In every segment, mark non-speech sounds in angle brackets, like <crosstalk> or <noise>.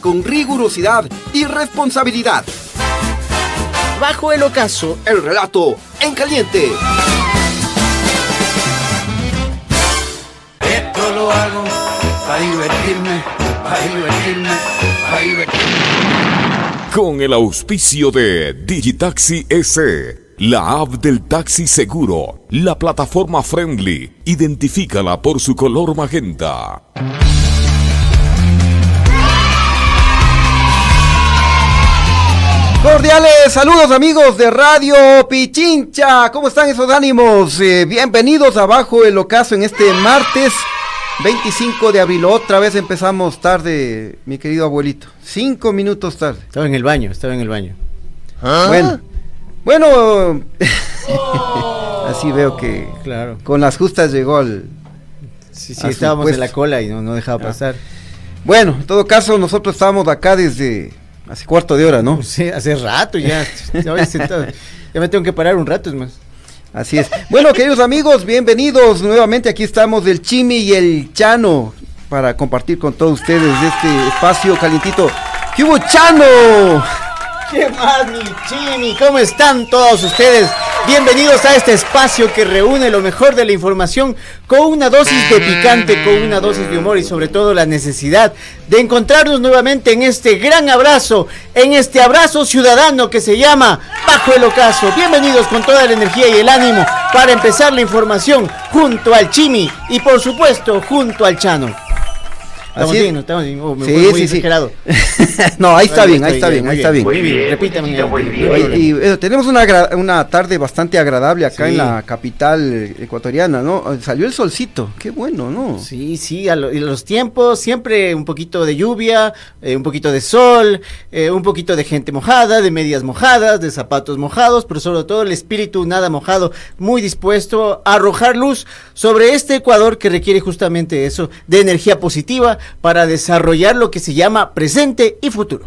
con rigurosidad y responsabilidad. Bajo el ocaso, el relato en caliente. Esto lo hago para divertirme, para divertirme, para divertirme. Con el auspicio de Digitaxi S, la app del taxi seguro, la plataforma friendly, identifícala por su color magenta. Cordiales saludos amigos de Radio Pichincha. ¿Cómo están esos ánimos? Eh, bienvenidos abajo el ocaso en este martes 25 de abril. Otra vez empezamos tarde, mi querido abuelito. Cinco minutos tarde. Estaba en el baño, estaba en el baño. ¿Ah? Bueno, bueno, <laughs> así veo que claro. con las justas llegó al... Sí, sí, estábamos en la cola y no, no dejaba ah. pasar. Bueno, en todo caso, nosotros estábamos acá desde Hace cuarto de hora, ¿no? <laughs> Sí, hace rato ya. ya me tengo que parar un rato, es más. Así es. Bueno, queridos amigos, bienvenidos nuevamente. Aquí estamos del Chimi y el Chano para compartir con todos ustedes este espacio calientito. ¿Qué hubo, Chano? ¿Qué más, mi Chimi? ¿Cómo están todos ustedes? Bienvenidos a este espacio que reúne lo mejor de la información con una dosis de picante, con una dosis de humor y sobre todo la necesidad de encontrarnos nuevamente en este gran abrazo, en este abrazo ciudadano que se llama Bajo el Ocaso. Bienvenidos con toda la energía y el ánimo para empezar la información junto al Chimi y por supuesto junto al Chano. Estamos Así bien, estamos bien. Oh, sí, sí, sí. <laughs> <laughs> no, ahí está bien, ahí está bien, ahí está bien. Muy bien, repítame. Y, eh, tenemos una, una tarde bastante agradable acá en la capital ecuatoriana, ¿no? Salió el solcito, qué bueno, ¿no? Sí, sí, a, los tiempos, siempre un poquito de lluvia, eh, un poquito de sol, eh, un poquito de gente mojada, de medias mojadas, de zapatos mojados, pero sobre todo el espíritu nada mojado, muy dispuesto a arrojar luz sobre este Ecuador que requiere justamente eso, de energía positiva para desarrollar lo que se llama presente y futuro.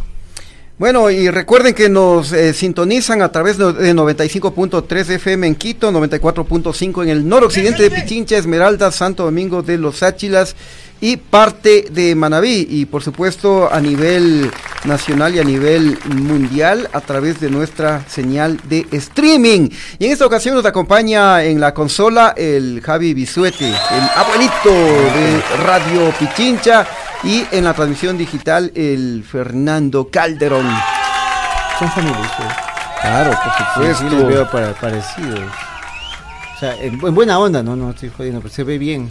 Bueno, y recuerden que nos eh, sintonizan a través de 95.3 FM en Quito, 94.5 en el noroccidente de Pichincha, Esmeralda, Santo Domingo de los Áchilas y parte de Manabí y por supuesto a nivel nacional y a nivel mundial a través de nuestra señal de streaming. Y en esta ocasión nos acompaña en la consola el Javi Bisuete, el abuelito de Radio Pichincha y en la transmisión digital el Fernando Calderón. Son familiares. Claro, por supuesto. Sí, veo parecidos. O sea, en, buena onda, no, no estoy jodiendo, pero se ve bien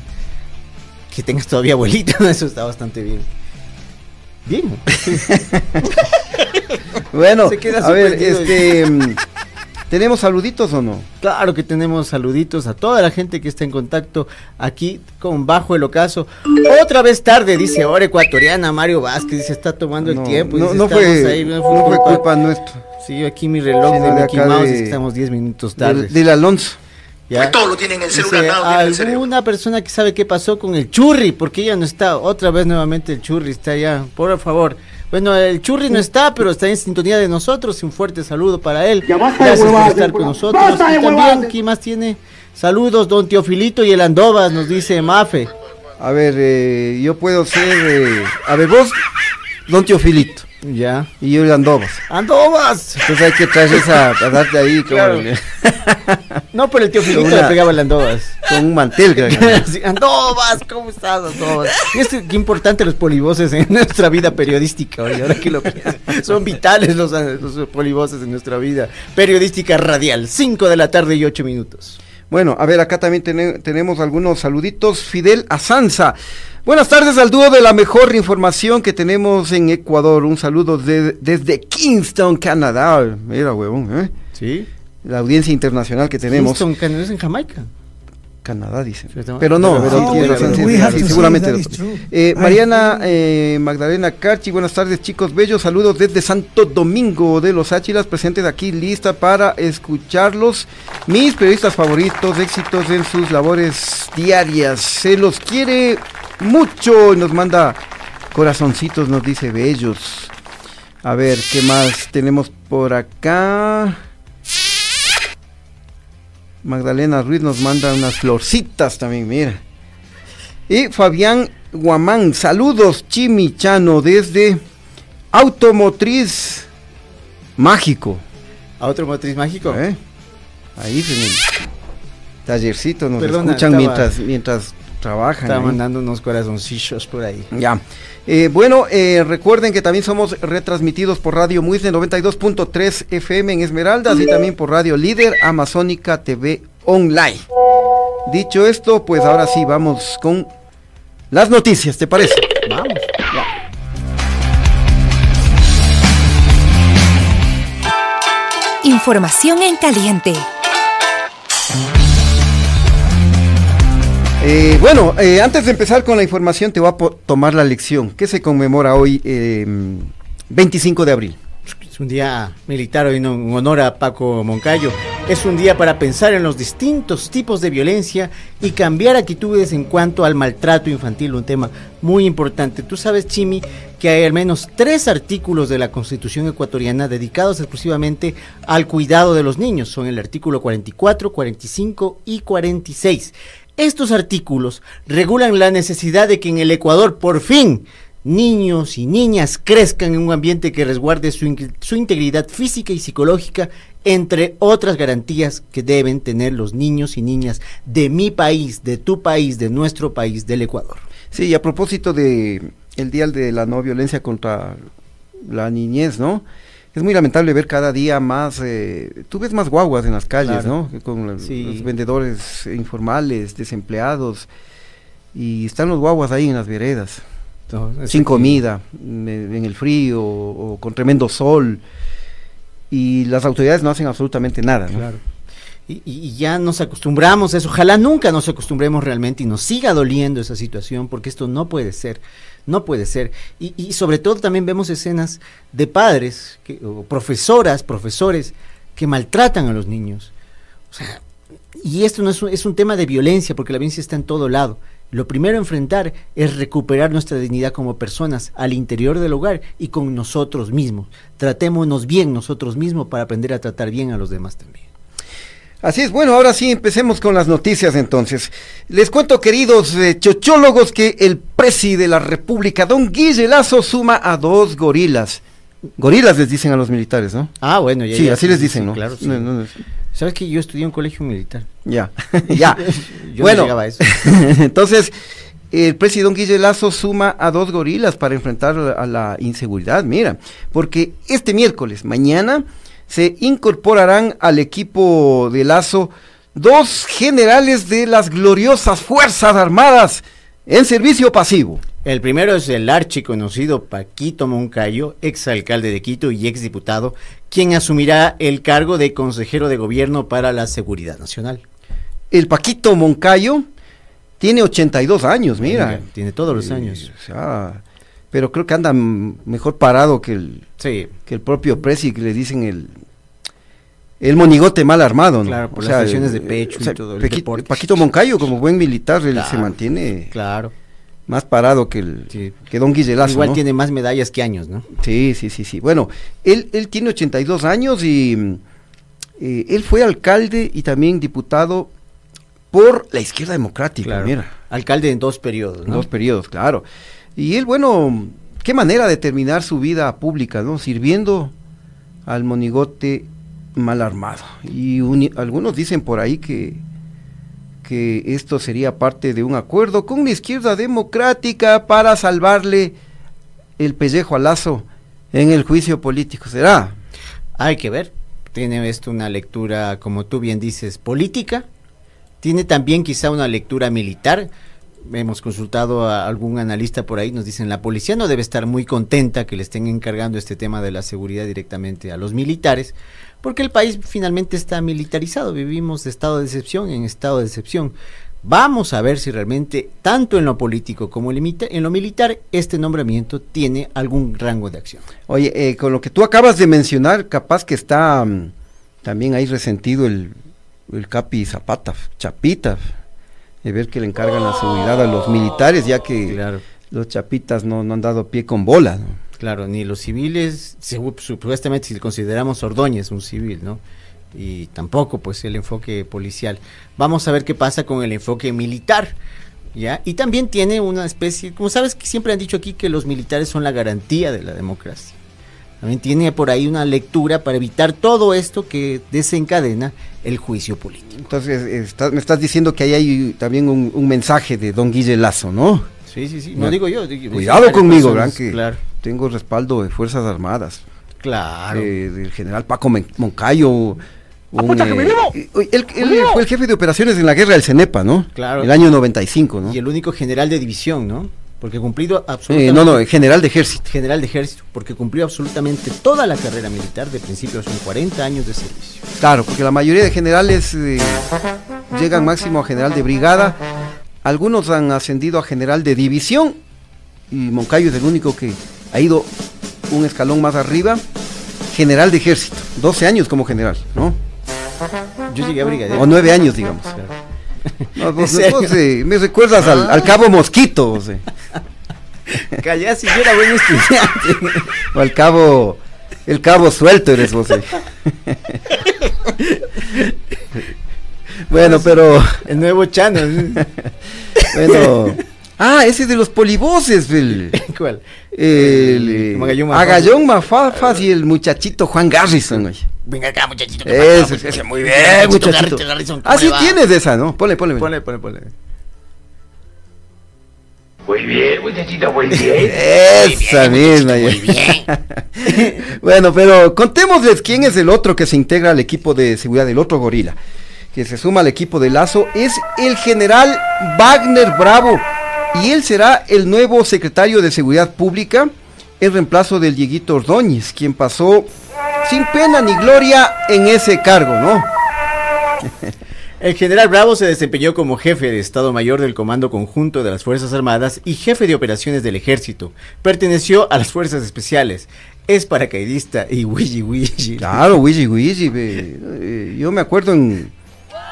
que tengas todavía abuelita, <laughs> eso está bastante bien. Bien. <laughs> bueno, a ver, este... ¿Tenemos saluditos o no? Claro que tenemos saluditos a toda la gente que está en contacto aquí con Bajo el Ocaso. Otra vez tarde, dice ahora ecuatoriana Mario Vázquez, se está tomando el tiempo. No, fue, no, fue, culpa, nuestra. Sí, aquí mi reloj de Mickey Mouse, estamos 10 minutos tarde. Del, Alonso. ¿Ya? todo lo tienen en el celular. Dice, alguna persona que sabe qué pasó con el churri, porque ya no está. Otra vez nuevamente el churri está allá. Por favor. Bueno, el churri no está, pero está en sintonía de nosotros. Un fuerte saludo para él. Gracias por estar con nosotros. Y también, ¿quién más tiene? Saludos, don Teofilito y el Andovas, nos dice Mafe. A ver, eh, yo puedo ser. Eh, a ver, vos, don Teofilito. Ya. Y yo el Andovas. ¡Andovas! Entonces hay que traer esa, a darte ahí claro. <laughs> No, pero el tío Filito le pegaba el Andovas. Con un mantel, creo. <laughs> andovas, ¿cómo estás, Andovas? Este, qué importante los polivoces en nuestra vida periodística, ahora que lo Son vitales los, los polivoces en nuestra vida periodística radial. 5 de la tarde y 8 minutos. Bueno, a ver, acá también tenemos algunos saluditos. Fidel Azanza. Buenas tardes al dúo de la mejor información que tenemos en Ecuador. Un saludo desde Kingston, Canadá. Mira, huevón, ¿eh? Sí. La audiencia internacional que tenemos. Kingston, Canadá es en Jamaica. Canadá, dice. Pero no, seguramente. Mariana eh, Magdalena Carchi, buenas tardes chicos bellos, saludos desde Santo Domingo de los Áchilas, presentes aquí, lista para escucharlos. Mis periodistas favoritos, éxitos en sus labores diarias. Se los quiere mucho y nos manda corazoncitos, nos dice bellos. A ver, ¿qué más tenemos por acá? Magdalena Ruiz nos manda unas florcitas también, mira. Y Fabián Guamán, saludos Chimichano desde Automotriz Mágico. Automotriz Mágico. ¿Eh? Ahí el tallercito nos escuchan mientras, mientras trabajan. Está mandando unos corazoncillos por ahí. Ya. Eh, bueno, eh, recuerden que también somos retransmitidos por Radio Muisne 92.3 FM en Esmeraldas y también por Radio Líder Amazónica TV Online. Dicho esto, pues ahora sí vamos con las noticias, ¿te parece? Vamos. Información en caliente. Eh, bueno, eh, antes de empezar con la información, te voy a tomar la lección. ¿Qué se conmemora hoy, 25 em, de abril? Es un día militar hoy en honor a Paco Moncayo. Es un día para pensar en los distintos tipos de violencia y cambiar actitudes en cuanto al maltrato infantil, un tema muy importante. Tú sabes, Chimi, que hay al menos tres artículos de la Constitución ecuatoriana dedicados exclusivamente al cuidado de los niños. Son el artículo 44, 45 y 46. Estos artículos regulan la necesidad de que en el Ecuador por fin niños y niñas crezcan en un ambiente que resguarde su, integridad física y psicológica, entre otras garantías que deben tener los niños y niñas de mi país, de tu país, de nuestro país, del Ecuador. Sí, y a propósito de el Día de la No Violencia contra la Niñez, ¿no? Es muy lamentable ver cada día más, eh, tú ves más guaguas en las calles, ¿no? Con los, vendedores informales, desempleados, y están los guaguas ahí en las veredas, sin comida, en, el frío o, con tremendo sol, y las autoridades no hacen absolutamente nada, ¿no? Claro. Y, y, ya nos acostumbramos a eso. Ojalá nunca nos acostumbremos realmente y nos siga doliendo esa situación, porque esto no puede ser. No puede ser. Y, sobre todo también vemos escenas de padres, o profesoras, profesores, que maltratan a los niños. O sea, y esto no es un, es un tema de violencia, porque la violencia está en todo lado. Lo primero a enfrentar es recuperar nuestra dignidad como personas al interior del hogar y con nosotros mismos. Tratémonos bien nosotros mismos para aprender a tratar bien a los demás también. Así es, bueno, ahora sí empecemos con las noticias entonces. Les cuento, queridos eh, chochólogos, que el presi de la República, don Guille Lazo, suma a dos gorilas. Gorilas les dicen a los militares, ¿no? Ah, bueno, ya. Sí, así les dicen, ¿no? Claro, ¿Sabes que yo estudié en un colegio militar? Ya, <laughs> ya. bueno, <laughs> entonces, el presidente don Guille Lazo suma a dos gorilas para enfrentar a la inseguridad, mira, porque este miércoles, mañana, se incorporarán al equipo de Lazo dos generales de las gloriosas Fuerzas Armadas en servicio pasivo. El primero es el archiconocido Paquito Moncayo, exalcalde de Quito y exdiputado, quien asumirá el cargo de consejero de gobierno para la seguridad nacional. El Paquito Moncayo tiene 82 años, mira. tiene todos los años. O sea, pero creo que anda mejor parado que el, que el propio Presi, que le dicen el, el monigote mal armado, ¿no? Claro, por las lesiones de pecho y todo. El Paquito Moncayo, como buen militar, él se mantiene claro. más parado que, el, que Don Guillelazo. Igual tiene más medallas que años, ¿no? Sí, sí, sí, sí. Bueno, él, él tiene 82 años y eh, él fue alcalde y también diputado por la izquierda democrática, mira. Alcalde en dos periodos, ¿no? dos periodos, claro. Y él, bueno, qué manera de terminar su vida pública, ¿no? Sirviendo al monigote mal armado. Y algunos dicen por ahí que, que esto sería parte de un acuerdo con la izquierda democrática para salvarle el pellejo a Lazo en el juicio político. ¿Será? Hay que ver. Tiene esto una lectura, como tú bien dices, política. Tiene también quizá una lectura militar hemos consultado a algún analista por ahí, nos dicen la policía no debe estar muy contenta que le estén encargando este tema de la seguridad directamente a los militares, porque el país finalmente está militarizado, vivimos de estado de excepción en estado de excepción. Vamos a ver si realmente, tanto en lo político como en lo militar, este nombramiento tiene algún rango de acción. Oye, eh, con lo que tú acabas de mencionar, capaz que está mm, también ahí resentido el, el Capi Zapata, Chapita, de ver que le encargan la seguridad a los militares, ya que los Chapitas no, no, han dado pie con bola. Claro, ni los civiles, supuestamente si consideramos Ordóñez un civil, ¿no? y tampoco pues el enfoque policial. Vamos a ver qué pasa con el enfoque militar. ¿Ya? Y también tiene una especie, como sabes que siempre han dicho aquí que los militares son la garantía de la democracia. También tiene por ahí una lectura para evitar todo esto que desencadena el juicio político. Entonces, me estás diciendo que ahí hay también un, mensaje de don Guille Lazo, ¿no? Sí, sí, sí. No, digo yo. Cuidado conmigo, ¿verdad? Que tengo respaldo de Fuerzas Armadas. Claro. Eh, del general Paco Moncayo, eh, él, fue el jefe de operaciones en la guerra del Cenepa, ¿no? Claro. El año 95, ¿no? Y el único general de división, ¿no? Porque cumplido absolutamente. Eh, no, no, general de ejército. General de ejército, porque cumplió absolutamente toda la carrera militar de principios, son 40 años de servicio. Claro, porque la mayoría de generales eh, llegan máximo a general de brigada. Algunos han ascendido a general de división. Y Moncayo es el único que ha ido un escalón más arriba. General de ejército, 12 años como general, ¿no? Yo llegué a brigadier. O nueve años, digamos. No, <laughs> me recuerdas al, cabo Mosquito. O sea. <laughs> Callá si yo era buen estudiante. <laughs> O al cabo, el cabo suelto eres vos. bueno, pero. El nuevo Chano. bueno. Ah, ese de los polivoces, el, <laughs> ¿Cuál? El, el Agallón Mafafas y el muchachito Juan Garrison, güey. Venga acá, muchachito. Ese, ese, muy bien, muchachito. muchachito. ah, sí tienes esa, ¿no? Ponle, ponle. Ponle, ponle, ponle. Muy bien, muchachito, muy bien. <laughs> Esa misma. Muy bien. <laughs> bueno, pero contémosles quién es el otro que se integra al equipo de seguridad, del otro gorila, que se suma al equipo de Lazo, es el general Wagner Bravo y él será el nuevo secretario de Seguridad Pública en reemplazo del Dieguito Ordóñez, quien pasó sin pena ni gloria en ese cargo, ¿no? <laughs> El general Bravo se desempeñó como jefe de Estado Mayor del Comando Conjunto de las Fuerzas Armadas y jefe de operaciones del Ejército. Perteneció a las Fuerzas Especiales. Es paracaidista y <laughs> wiji wiji. Claro, wiji wiji. Eh, yo me acuerdo en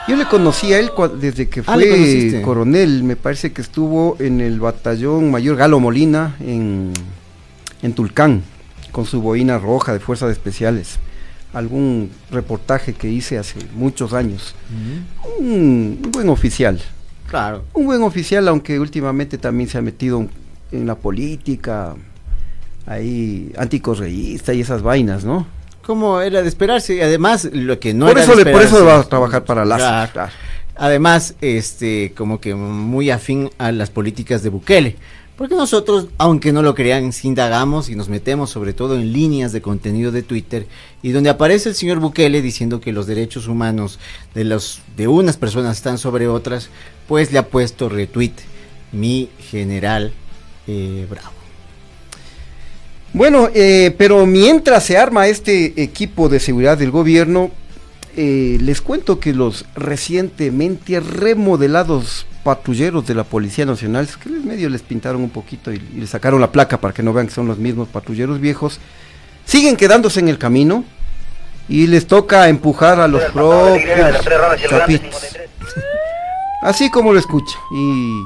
yo le conocí a él desde que ah, fue coronel, me parece que estuvo en el batallón mayor Galo Molina en, Tulcán, con su boina roja de fuerzas especiales. Algún reportaje que hice hace muchos años. un, buen oficial. Claro. Un buen oficial, aunque últimamente también se ha metido en la política, ahí anticorreísta y esas vainas, ¿no? Como era de esperarse. Y además, lo que no por era eso Por eso va a trabajar para las. Además, este, como que muy afín a las políticas de Bukele. Porque nosotros, aunque no lo crean, indagamos y nos metemos sobre todo en líneas de contenido de Twitter y donde aparece el señor Bukele diciendo que los derechos humanos de los de unas personas están sobre otras, pues le ha puesto retweet mi general eh, Bravo. Bueno, eh, pero mientras se arma este equipo de seguridad del gobierno, eh, les cuento que los recientemente remodelados patrulleros de la Policía Nacional, que medio les pintaron un poquito y, y les sacaron la placa para que no vean que son los mismos patrulleros viejos, siguen quedándose en el camino y les toca empujar a los propios chapitos. Así como lo escucha. Y,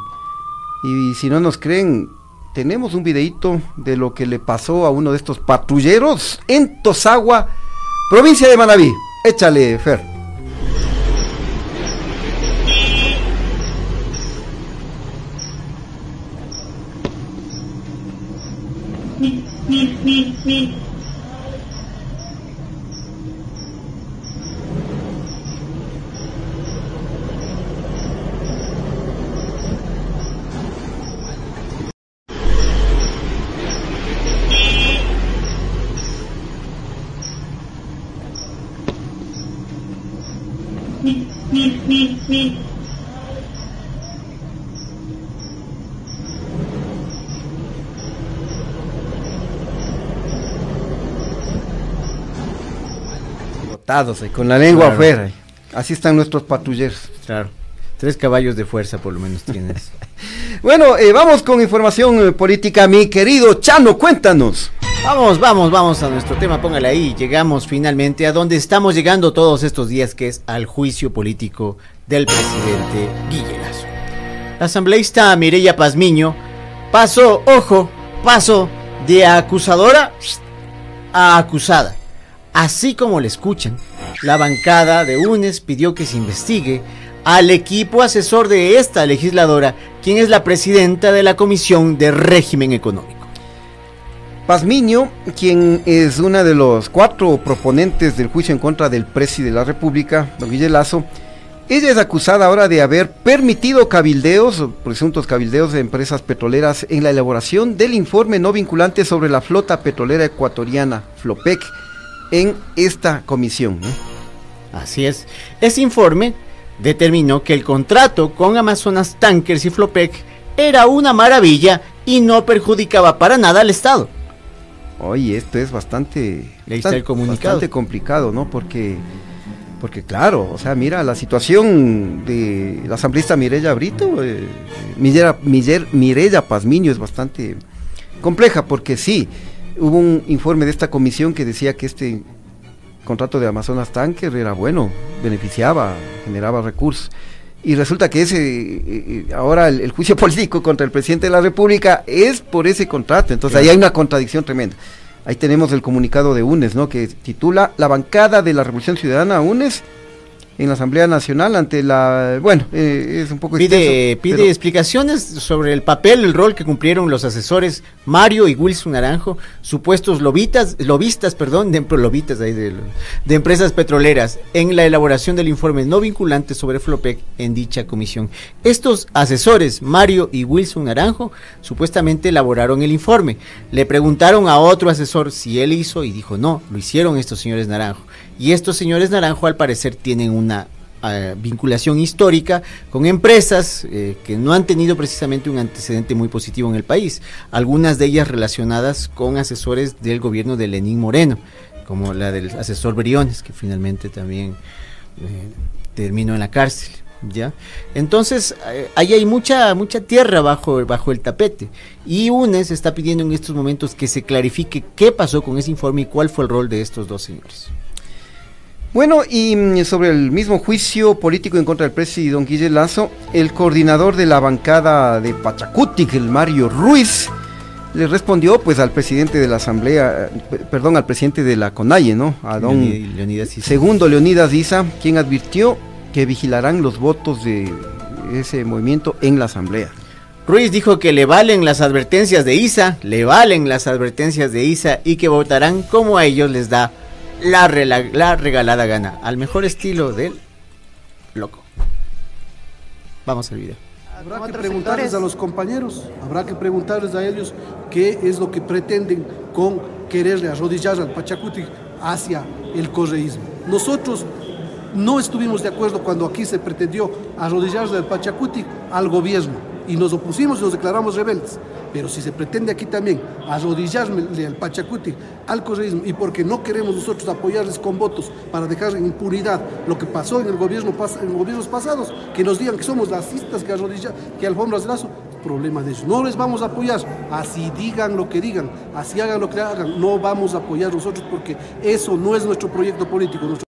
y si no nos creen, tenemos un videito de lo que le pasó a uno de estos patrulleros en Tosagua, provincia de Manabí. Échale, Fer. Botados, con la lengua afuera. Así están nuestros patrulleros. Claro. Tres caballos de fuerza por lo menos tienes. <laughs> Bueno, eh, vamos con información eh, política, mi querido Chano, cuéntanos. Vamos, vamos, vamos a nuestro tema, póngale ahí. Llegamos finalmente a donde estamos llegando todos estos días, que es al juicio político del presidente Guille Lazo. La asambleísta Mireya Pazmiño pasó, ojo, pasó de acusadora a acusada. Así como le escuchan, la bancada de UNES pidió que se investigue al equipo asesor de esta legisladora, quien es la presidenta de la Comisión de Régimen Económico. Pazmiño, quien es una de los cuatro proponentes del juicio en contra del presidente de la República, don Guille Lazo, ella es acusada ahora de haber permitido cabildeos, presuntos cabildeos de empresas petroleras en la elaboración del informe no vinculante sobre la flota petrolera ecuatoriana, FLOPEC, en esta comisión. Así es. Ese informe determinó que el contrato con Amazonas Tankers y Flopec era una maravilla y no perjudicaba para nada al Estado. Oye, esto es bastante, bastante, bastante complicado, ¿no? Porque, porque claro, o sea, mira, la situación de la asambleísta Mireya Brito, eh, Mireya Pazmiño es bastante compleja, porque sí, hubo un informe de esta comisión que decía que este contrato de Amazonas Tanker era bueno, beneficiaba, generaba recursos. Y resulta que ese, eh, eh, ahora el, juicio <laughs> político contra el presidente de la República es por ese contrato. Entonces ahí hay una contradicción tremenda. Ahí tenemos el comunicado de UNES, ¿no? Que titula La bancada de la Revolución Ciudadana UNES en la Asamblea Nacional ante la... Bueno, eh, es un poco... Pide, pide explicaciones sobre el papel, el rol que cumplieron los asesores Mario y Wilson Naranjo, supuestos lobitas, lobistas, perdón, de, lobitas ahí de, de empresas petroleras, en la elaboración del informe no vinculante sobre Flopec en dicha comisión. Estos asesores, Mario y Wilson Naranjo, supuestamente elaboraron el informe. Le preguntaron a otro asesor si él hizo y dijo no, lo hicieron estos señores Naranjo. Y estos señores Naranjo al parecer tienen una eh, vinculación histórica con empresas eh, que no han tenido precisamente un antecedente muy positivo en el país, algunas de ellas relacionadas con asesores del gobierno de Lenín Moreno, como la del asesor Briones, que finalmente también eh, terminó en la cárcel. ¿Ya? Entonces, ahí hay mucha, mucha tierra bajo, bajo el tapete. Y UNES está pidiendo en estos momentos que se clarifique qué pasó con ese informe y cuál fue el rol de estos dos señores. Bueno, y mm, sobre el mismo juicio político en contra del presidente don Guille Lazo, el coordinador de la bancada de Pachacutic, el Mario Ruiz, le respondió pues al presidente de la asamblea, eh, perdón, al presidente de la CONAIE, ¿no? A don Leonidas segundo Leonidas Isa, quien advirtió que vigilarán los votos de ese movimiento en la asamblea. Ruiz dijo que le valen las advertencias de Isa, le valen las advertencias de Isa y que votarán como a ellos les da la, la regalada gana, al mejor estilo del loco. Vamos al video. Habrá que preguntarles a los compañeros, habrá que preguntarles a ellos qué es lo que pretenden con quererle arrodillar al Pachacuti hacia el correísmo. Nosotros no estuvimos de acuerdo cuando aquí se pretendió arrodillarle al Pachacuti al gobierno y nos opusimos y nos declaramos rebeldes. Pero si se pretende aquí también arrodillarle al Pachacuti, al correísmo, y porque no queremos nosotros apoyarles con votos para dejar en impunidad lo que pasó en, el gobierno, en gobiernos pasados, que nos digan que somos racistas, que arrodillan, que alfombras de lazo, problema de ellos. No les vamos a apoyar, así digan lo que digan, así hagan lo que hagan, no vamos a apoyar nosotros porque eso no es nuestro proyecto político.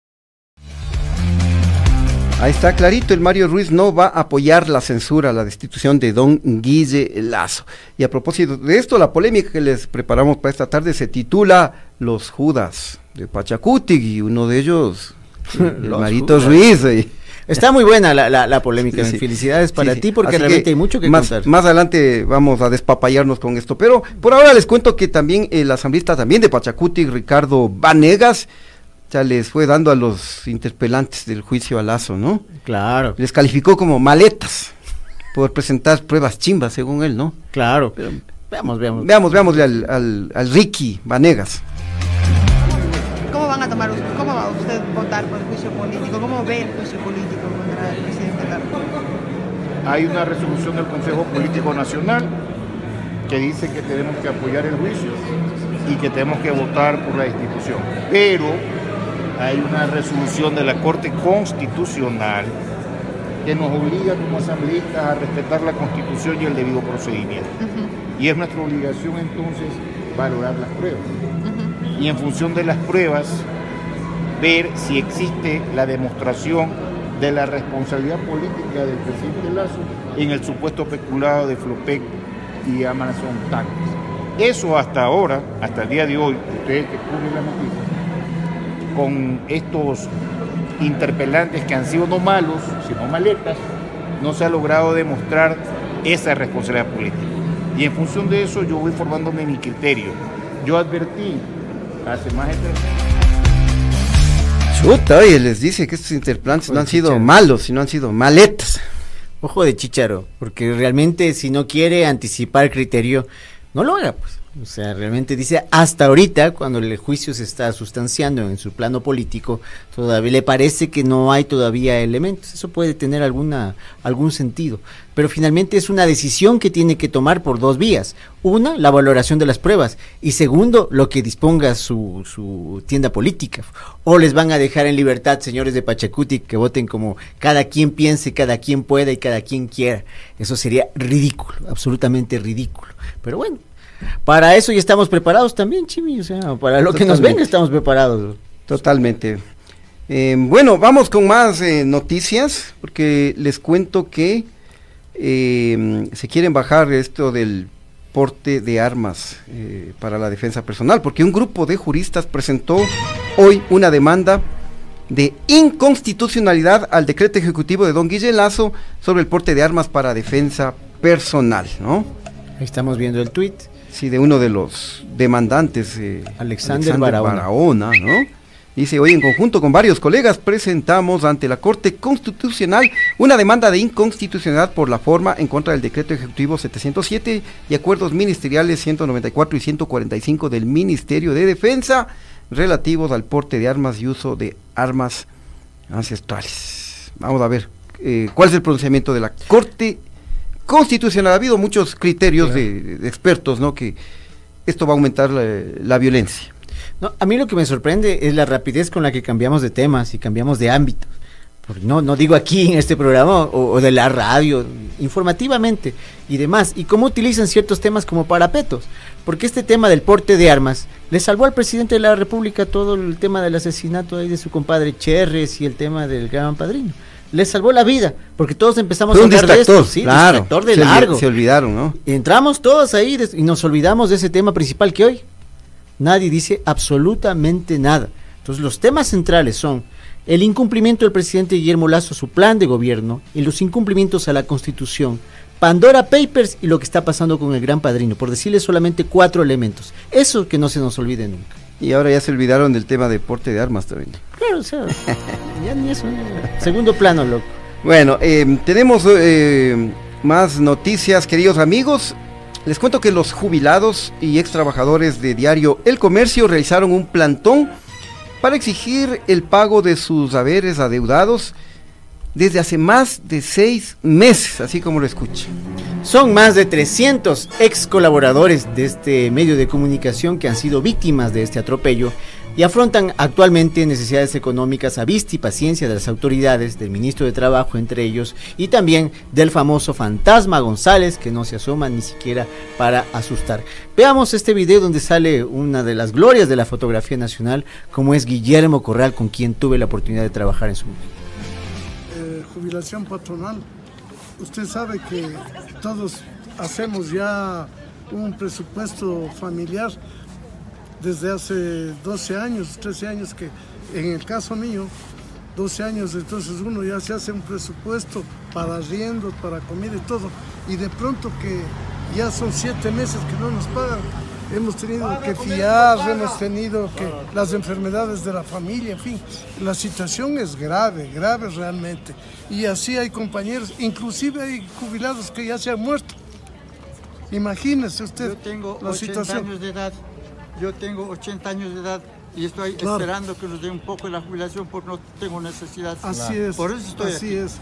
Ahí está clarito, el Mario Ruiz no va a apoyar la censura, la destitución de don Guille Lazo. Y a propósito de esto, la polémica que les preparamos para esta tarde se titula Los Judas de Pachacuti y uno de ellos, <laughs> el Marito Ruiz. Eh. Está muy buena la, polémica. Felicidades para ti porque realmente hay mucho que más, contar. Más adelante vamos a despapallarnos con esto. Pero por ahora les cuento que también el asambleísta también de Pachacuti, Ricardo Vanegas, ya les fue dando a los interpelantes del juicio a Lazo, ¿no? Claro. Les calificó como maletas por presentar pruebas chimbas, según él, ¿no? Claro. veamos, veamos. Veamos, veamos al, al, Ricky Vanegas. ¿Cómo van a tomar, cómo va usted votar por el juicio político? ¿Cómo ve el juicio político contra el presidente de la República? Hay una resolución del Consejo Político Nacional que dice que tenemos que apoyar el juicio y que tenemos que votar por la institución. Pero hay una resolución de la Corte Constitucional que nos obliga como asambleístas a respetar la Constitución y el debido procedimiento. Y es nuestra obligación entonces valorar las pruebas. Y en función de las pruebas, ver si existe la demostración de la responsabilidad política del presidente Lazo en el supuesto peculado de Flopec y Amazon Tanques. Eso hasta ahora, hasta el día de hoy, ustedes que cubren la noticia, con estos interpelantes que han sido no malos, sino maletas, no se ha logrado demostrar esa responsabilidad política. Y en función de eso yo voy formándome mi criterio. Yo advertí hace más de tres Chuta, oye, les dice que estos interplantes no han sido malos, sino han sido maletas. Ojo de chicharo, porque realmente si no quiere anticipar criterio, no lo haga, pues. O sea, realmente dice hasta ahorita, cuando el juicio se está sustanciando en su plano político, todavía le parece que no hay todavía elementos. Eso puede tener alguna algún sentido, pero finalmente es una decisión que tiene que tomar por dos vías: una, la valoración de las pruebas, y segundo, lo que disponga su, su tienda política. O les van a dejar en libertad, señores de Pachacuti, que voten como cada quien piense, cada quien pueda y cada quien quiera. Eso sería ridículo, absolutamente ridículo. Pero bueno, para eso ya estamos preparados también, Chimi, o sea, para lo que nos venga estamos preparados. Totalmente. Eh, bueno, vamos con más eh, noticias, porque les cuento que eh, se quieren bajar esto del porte de armas para la defensa personal, porque un grupo de juristas presentó hoy una demanda de inconstitucionalidad al decreto ejecutivo de don Guille Lazo sobre el porte de armas para defensa personal, ¿no? Ahí estamos viendo el tuit. Sí, de uno de los demandantes, eh, Alexander Barahona. Barahona, ¿no? Dice, hoy en conjunto con varios colegas presentamos ante la Corte Constitucional una demanda de inconstitucionalidad por la forma en contra del decreto ejecutivo 707 y acuerdos ministeriales 194 y 145 del Ministerio de Defensa relativos al porte de armas y uso de armas ancestrales. Vamos a ver eh, cuál es el pronunciamiento de la Corte Constitucional. Ha habido muchos criterios de, de expertos, ¿no? Que esto va a aumentar la, la violencia. No, a mí lo que me sorprende es la rapidez con la que cambiamos de temas y cambiamos de ámbitos. No, no digo aquí en este programa o, o de la radio, informativamente y demás. Y cómo utilizan ciertos temas como parapetos. Porque este tema del porte de armas le salvó al presidente de la República todo el tema del asesinato ahí de su compadre Cherres y el tema del gran padrino. Le salvó la vida, porque todos empezamos Fue a un hablar de esto, sí, claro. distractor de se, largo. se olvidaron, ¿no? Entramos todos ahí y nos olvidamos de ese tema principal que hoy nadie dice absolutamente nada. Entonces los temas centrales son el incumplimiento del presidente Guillermo Lazo a su plan de gobierno y los incumplimientos a la Constitución, Pandora Papers y lo que está pasando con el Gran Padrino, por decirle solamente cuatro elementos. Eso que no se nos olvide nunca. Y ahora ya se olvidaron del tema de porte de armas también. Claro, o sea, <laughs> ya ni eso. ya. Segundo plano, loco. Bueno, eh, tenemos eh, más noticias, queridos amigos. Les cuento que los jubilados y ex trabajadores de diario El Comercio realizaron un plantón para exigir el pago de sus haberes adeudados desde hace más de seis meses, así como lo escuchan. Son más de 300 ex colaboradores de este medio de comunicación que han sido víctimas de este atropello y afrontan actualmente necesidades económicas a vista y paciencia de las autoridades, del ministro de Trabajo entre ellos, y también del famoso fantasma González que no se asoma ni siquiera para asustar. Veamos este video donde sale una de las glorias de la fotografía nacional, como es Guillermo Corral, con quien tuve la oportunidad de trabajar en su momento. eh, jubilación patronal. Usted sabe que todos hacemos ya un presupuesto familiar desde hace 12 años, 13 años que en el caso mío, 12 años, entonces uno ya se hace un presupuesto para arriendos, para comida y todo, y de pronto que ya son 7 meses que no nos pagan. Hemos tenido que fiar, hemos tenido que las enfermedades de la familia, en fin, la situación es grave, grave realmente. Y así hay compañeros, inclusive hay jubilados que ya se han muerto. Imagínese usted Yo tengo la 80 situación. años de edad. Yo tengo 80 años de edad y estoy Claro. esperando que nos dé un poco de la jubilación porque no tengo necesidad. Así es. Por eso estoy así aquí. es.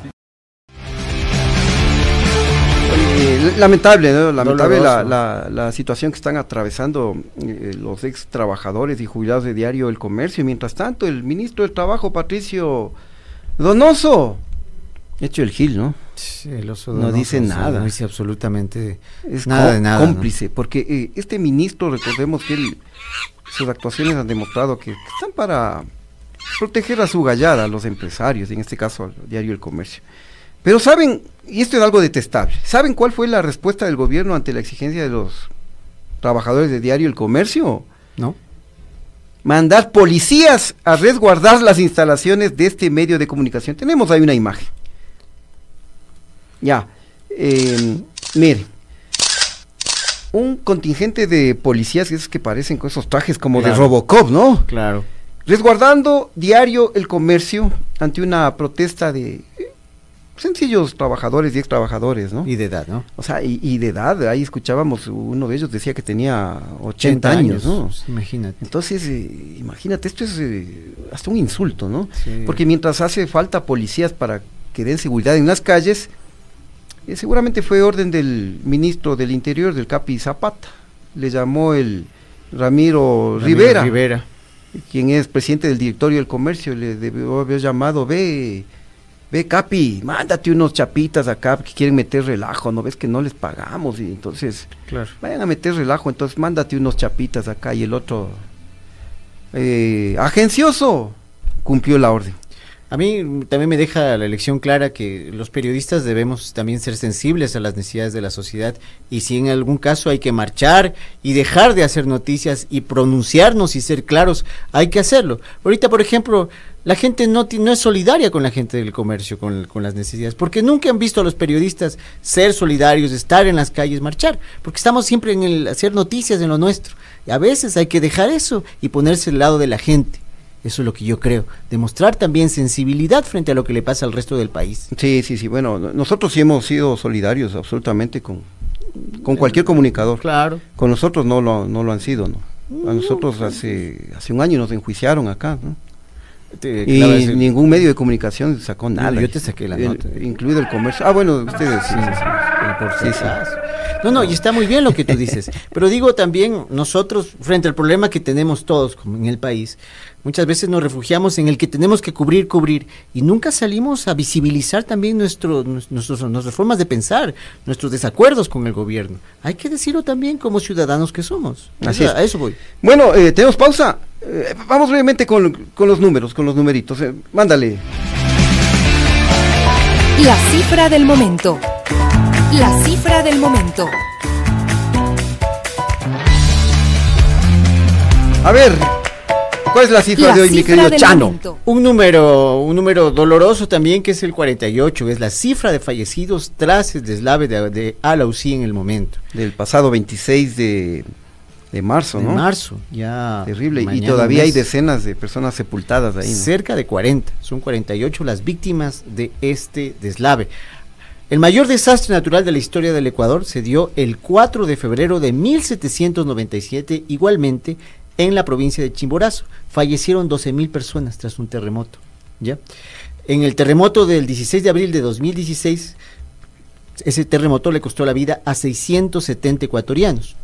Eh, lamentable, ¿no? Lamentable la, Doloroso. la- la situación que están atravesando eh, los ex trabajadores y jubilados de diario El Comercio. Mientras tanto, el ministro del Trabajo, Patricio Donoso, Hecho el Gil, ¿no? Sí, el oso No donoso, dice o sea, nada. No dice absolutamente Es nada de nada. ¿no? cómplice, porque eh, este ministro, recordemos que él, sus actuaciones han demostrado que, que están para proteger a su gallada, a los empresarios, en este caso al diario El Comercio. Pero saben, y esto es algo detestable, ¿saben cuál fue la respuesta del gobierno ante la exigencia de los trabajadores de diario El Comercio? ¿No? Mandar policías a resguardar las instalaciones de este medio de comunicación. Tenemos ahí una imagen. Ya, eh, miren, un contingente de policías, esos que parecen con esos trajes como de. Robocop, ¿no? Claro. Resguardando diario el comercio ante una protesta de sencillos trabajadores y ex trabajadores, ¿no? Y de edad, ¿no? O sea, y, y de edad, ahí escuchábamos, uno de ellos decía que tenía 80 años, ¿no? Imagínate. Entonces, eh, imagínate, esto es eh, hasta un insulto, ¿no? Sí. Porque mientras hace falta policías para que den seguridad en las calles, eh, seguramente fue orden del ministro del Interior, del Capi Zapata. Le llamó el Ramiro, Ramiro Rivera, Rivera. quien es presidente del directorio del comercio, le debió haber llamado, ve, ve Capi, mándate unos chapitas acá que quieren meter relajo, ¿no ves que no les pagamos? Y entonces Claro. vayan a meter relajo, entonces mándate unos chapitas acá y el otro, eh, agencioso, cumplió la orden. A mí también me deja la lección clara que los periodistas debemos también ser sensibles a las necesidades de la sociedad y si en algún caso hay que marchar y dejar de hacer noticias y pronunciarnos y ser claros, hay que hacerlo. Ahorita, por ejemplo, la gente no, no es solidaria con la gente del comercio, con, con las necesidades, porque nunca han visto a los periodistas ser solidarios, estar en las calles, marchar, porque estamos siempre en el hacer noticias en lo nuestro. Y a veces hay que dejar eso y ponerse al lado de la gente. Eso es lo que yo creo. Demostrar también sensibilidad frente a lo que le pasa al resto del país. Sí, sí, sí, bueno, no- nosotros sí hemos sido solidarios absolutamente con, con cualquier comunicador. Claro. Con nosotros no lo, no lo han sido, ¿no? A nosotros hace, hace un año nos enjuiciaron acá, ¿no? Te- Y ningún medio de comunicación sacó nada. yo te saqué la El- nota. Incluido el comercio. Ah, bueno, ustedes sí, sí, sí. Sí, sí. No, no, y está muy bien lo que tú dices. Pero digo también, nosotros, frente al problema que tenemos todos como en el país, muchas veces nos refugiamos en el que tenemos que cubrir, cubrir, y nunca salimos a visibilizar también nuestro, nues- nuestros, nuestras formas de pensar, nuestros desacuerdos con el gobierno. Hay que decirlo también como ciudadanos que somos. Así Eso- es. A eso voy. Bueno, eh, tenemos pausa. Eh, vamos brevemente con, con los números, con los numeritos. Eh, mándale. La cifra del momento. La cifra del momento. A ver, ¿cuál es la cifra La de hoy, mi querido Chano? momento. Un número, un número doloroso también que es el 48, es la cifra de fallecidos tras el deslave de, de Al-Ausi en el momento. Del pasado 26 de, de marzo, de ¿no? marzo, ya. Terrible. Y todavía hay decenas de personas sepultadas ahí, ¿no? Cerca de 40, son 48 las víctimas de este deslave. El mayor desastre natural de la historia del Ecuador se dio el 4 de febrero de 1797, igualmente en la provincia de Chimborazo. Fallecieron 12.000 personas tras un terremoto. ¿ya? En el terremoto del 16 de abril de 2016, ese terremoto le costó la vida a 670 ecuatorianos.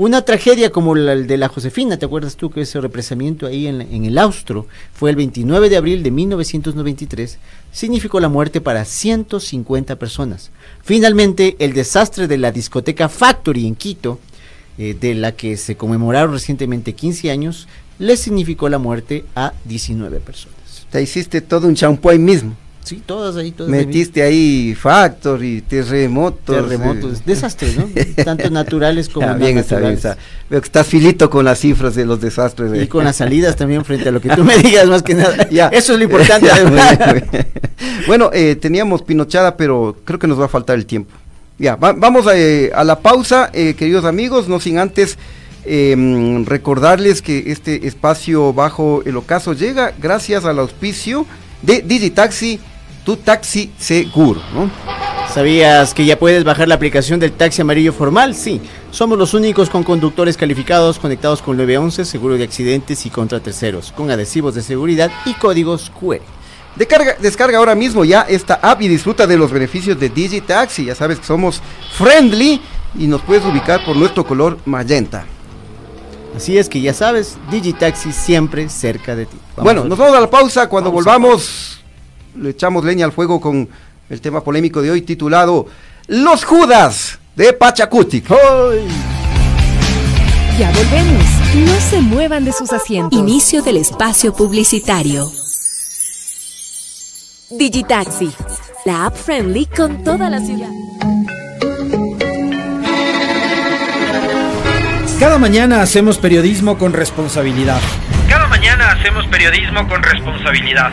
Una tragedia como la de la Josefina, ¿te acuerdas tú que ese represamiento ahí en, el Austro fue el 29 de abril de 1993? Significó la muerte para 150 personas. Finalmente, el desastre de la discoteca Factory en Quito, eh, de la que se conmemoraron recientemente 15 años, le significó la muerte a 19 personas. Te hiciste todo un champú ahí mismo. Sí, todas ahí, todas ahí. Metiste ahí factory, terremotos. terremotos, eh. desastres, ¿no? <laughs> Tanto naturales como Ah, no bien, está bien, está. Veo que estás filito con las cifras de los desastres. eh. Y con las <laughs> salidas también frente a lo que tú me digas más que nada. Ya. Eso es lo importante. <laughs> Ya, muy además. bien, muy bien. Bueno, eh, teníamos pinochada, pero creo que nos va a faltar el tiempo. Ya, va- vamos a, eh, a la pausa, eh, queridos amigos, no sin antes mm, recordarles que este espacio bajo el ocaso llega gracias al auspicio de Digitaxi, tu taxi seguro, ¿no? ¿Sabías que ya puedes bajar la aplicación del taxi amarillo formal? Sí, somos los únicos con conductores calificados conectados con 911, seguro de accidentes y contra terceros, con adhesivos de seguridad y códigos QR. Descarga, descarga ahora mismo ya esta app y disfruta de los beneficios de Digitaxi. Ya sabes que somos friendly y nos puedes ubicar por nuestro color magenta. Así es que ya sabes, Digitaxi siempre cerca de ti. Vamos bueno, nos vamos a la pausa. Cuando Pausa. volvamos, le echamos leña al fuego con el tema polémico de hoy titulado Los Judas de Pachacutic. Ya volvemos. No se muevan de sus asientos. Inicio del espacio publicitario. Digitaxi, la app friendly con toda la ciudad. Cada mañana hacemos periodismo con responsabilidad. Cada mañana hacemos periodismo con responsabilidad.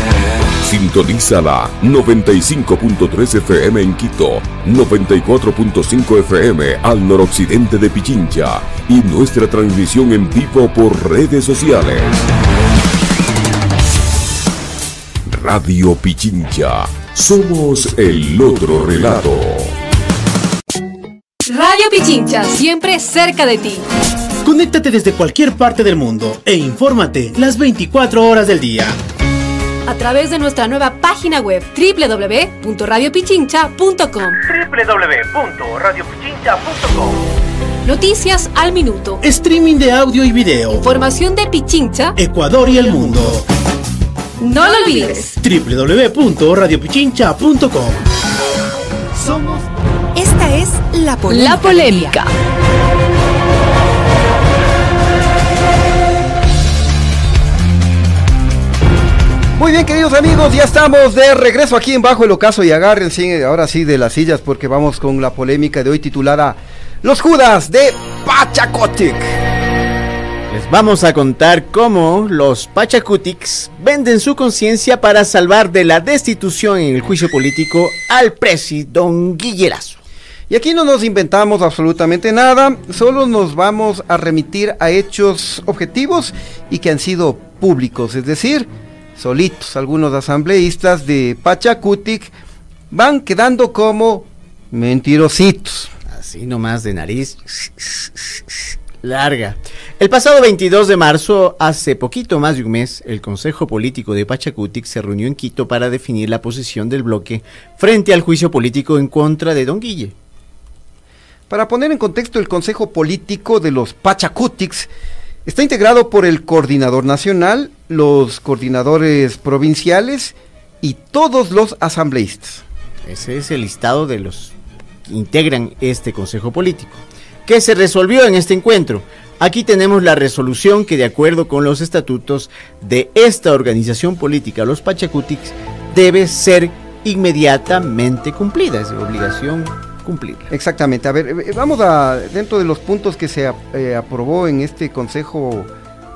Sintonízala 95.3 FM en Quito, 94.5 FM al noroccidente de Pichincha y nuestra transmisión en vivo por redes sociales. Radio Pichincha, somos el otro relato. Radio Pichincha, siempre cerca de ti. Conéctate desde cualquier parte del mundo e infórmate las 24 horas del día. A través de nuestra nueva página web www.radiopichincha.com. www.radiopichincha.com Noticias al minuto. Streaming de audio y video. Información de Pichincha, Ecuador y el mundo. No lo olvides. www.radiopichincha.com Somos Esta es la polémica. La polémica. Muy bien, queridos amigos, ya estamos de regreso aquí en Bajo el Ocaso y agárrense ahora sí de las sillas porque vamos con la polémica de hoy titulada Los Judas de Pachacotic. Les vamos a contar cómo los Pachacutics venden su conciencia para salvar de la destitución en el juicio político al presi Don Guillerazo. Y aquí no nos inventamos absolutamente nada, solo nos vamos a remitir a hechos objetivos y que han sido públicos, es decir, solitos. Algunos asambleístas de Pachacutic van quedando como mentirositos. Así nomás de nariz larga. El pasado 22 de marzo, hace poquito más de un mes, el Consejo Político de Pachacutic se reunió en Quito para definir la posición del bloque frente al juicio político en contra de Don Guille. Para poner en contexto, el Consejo Político de los Pachacutics está integrado por el coordinador nacional, los coordinadores provinciales y todos los asambleístas. Ese es el listado de los que integran este Consejo Político. ¿Qué se resolvió en este encuentro? Aquí tenemos la resolución que de acuerdo con los estatutos de esta organización política, los Pachacutics, debe ser inmediatamente cumplida. Es obligación cumplirla. Exactamente. A ver, eh, vamos a, dentro de los puntos que se eh, aprobó en este Consejo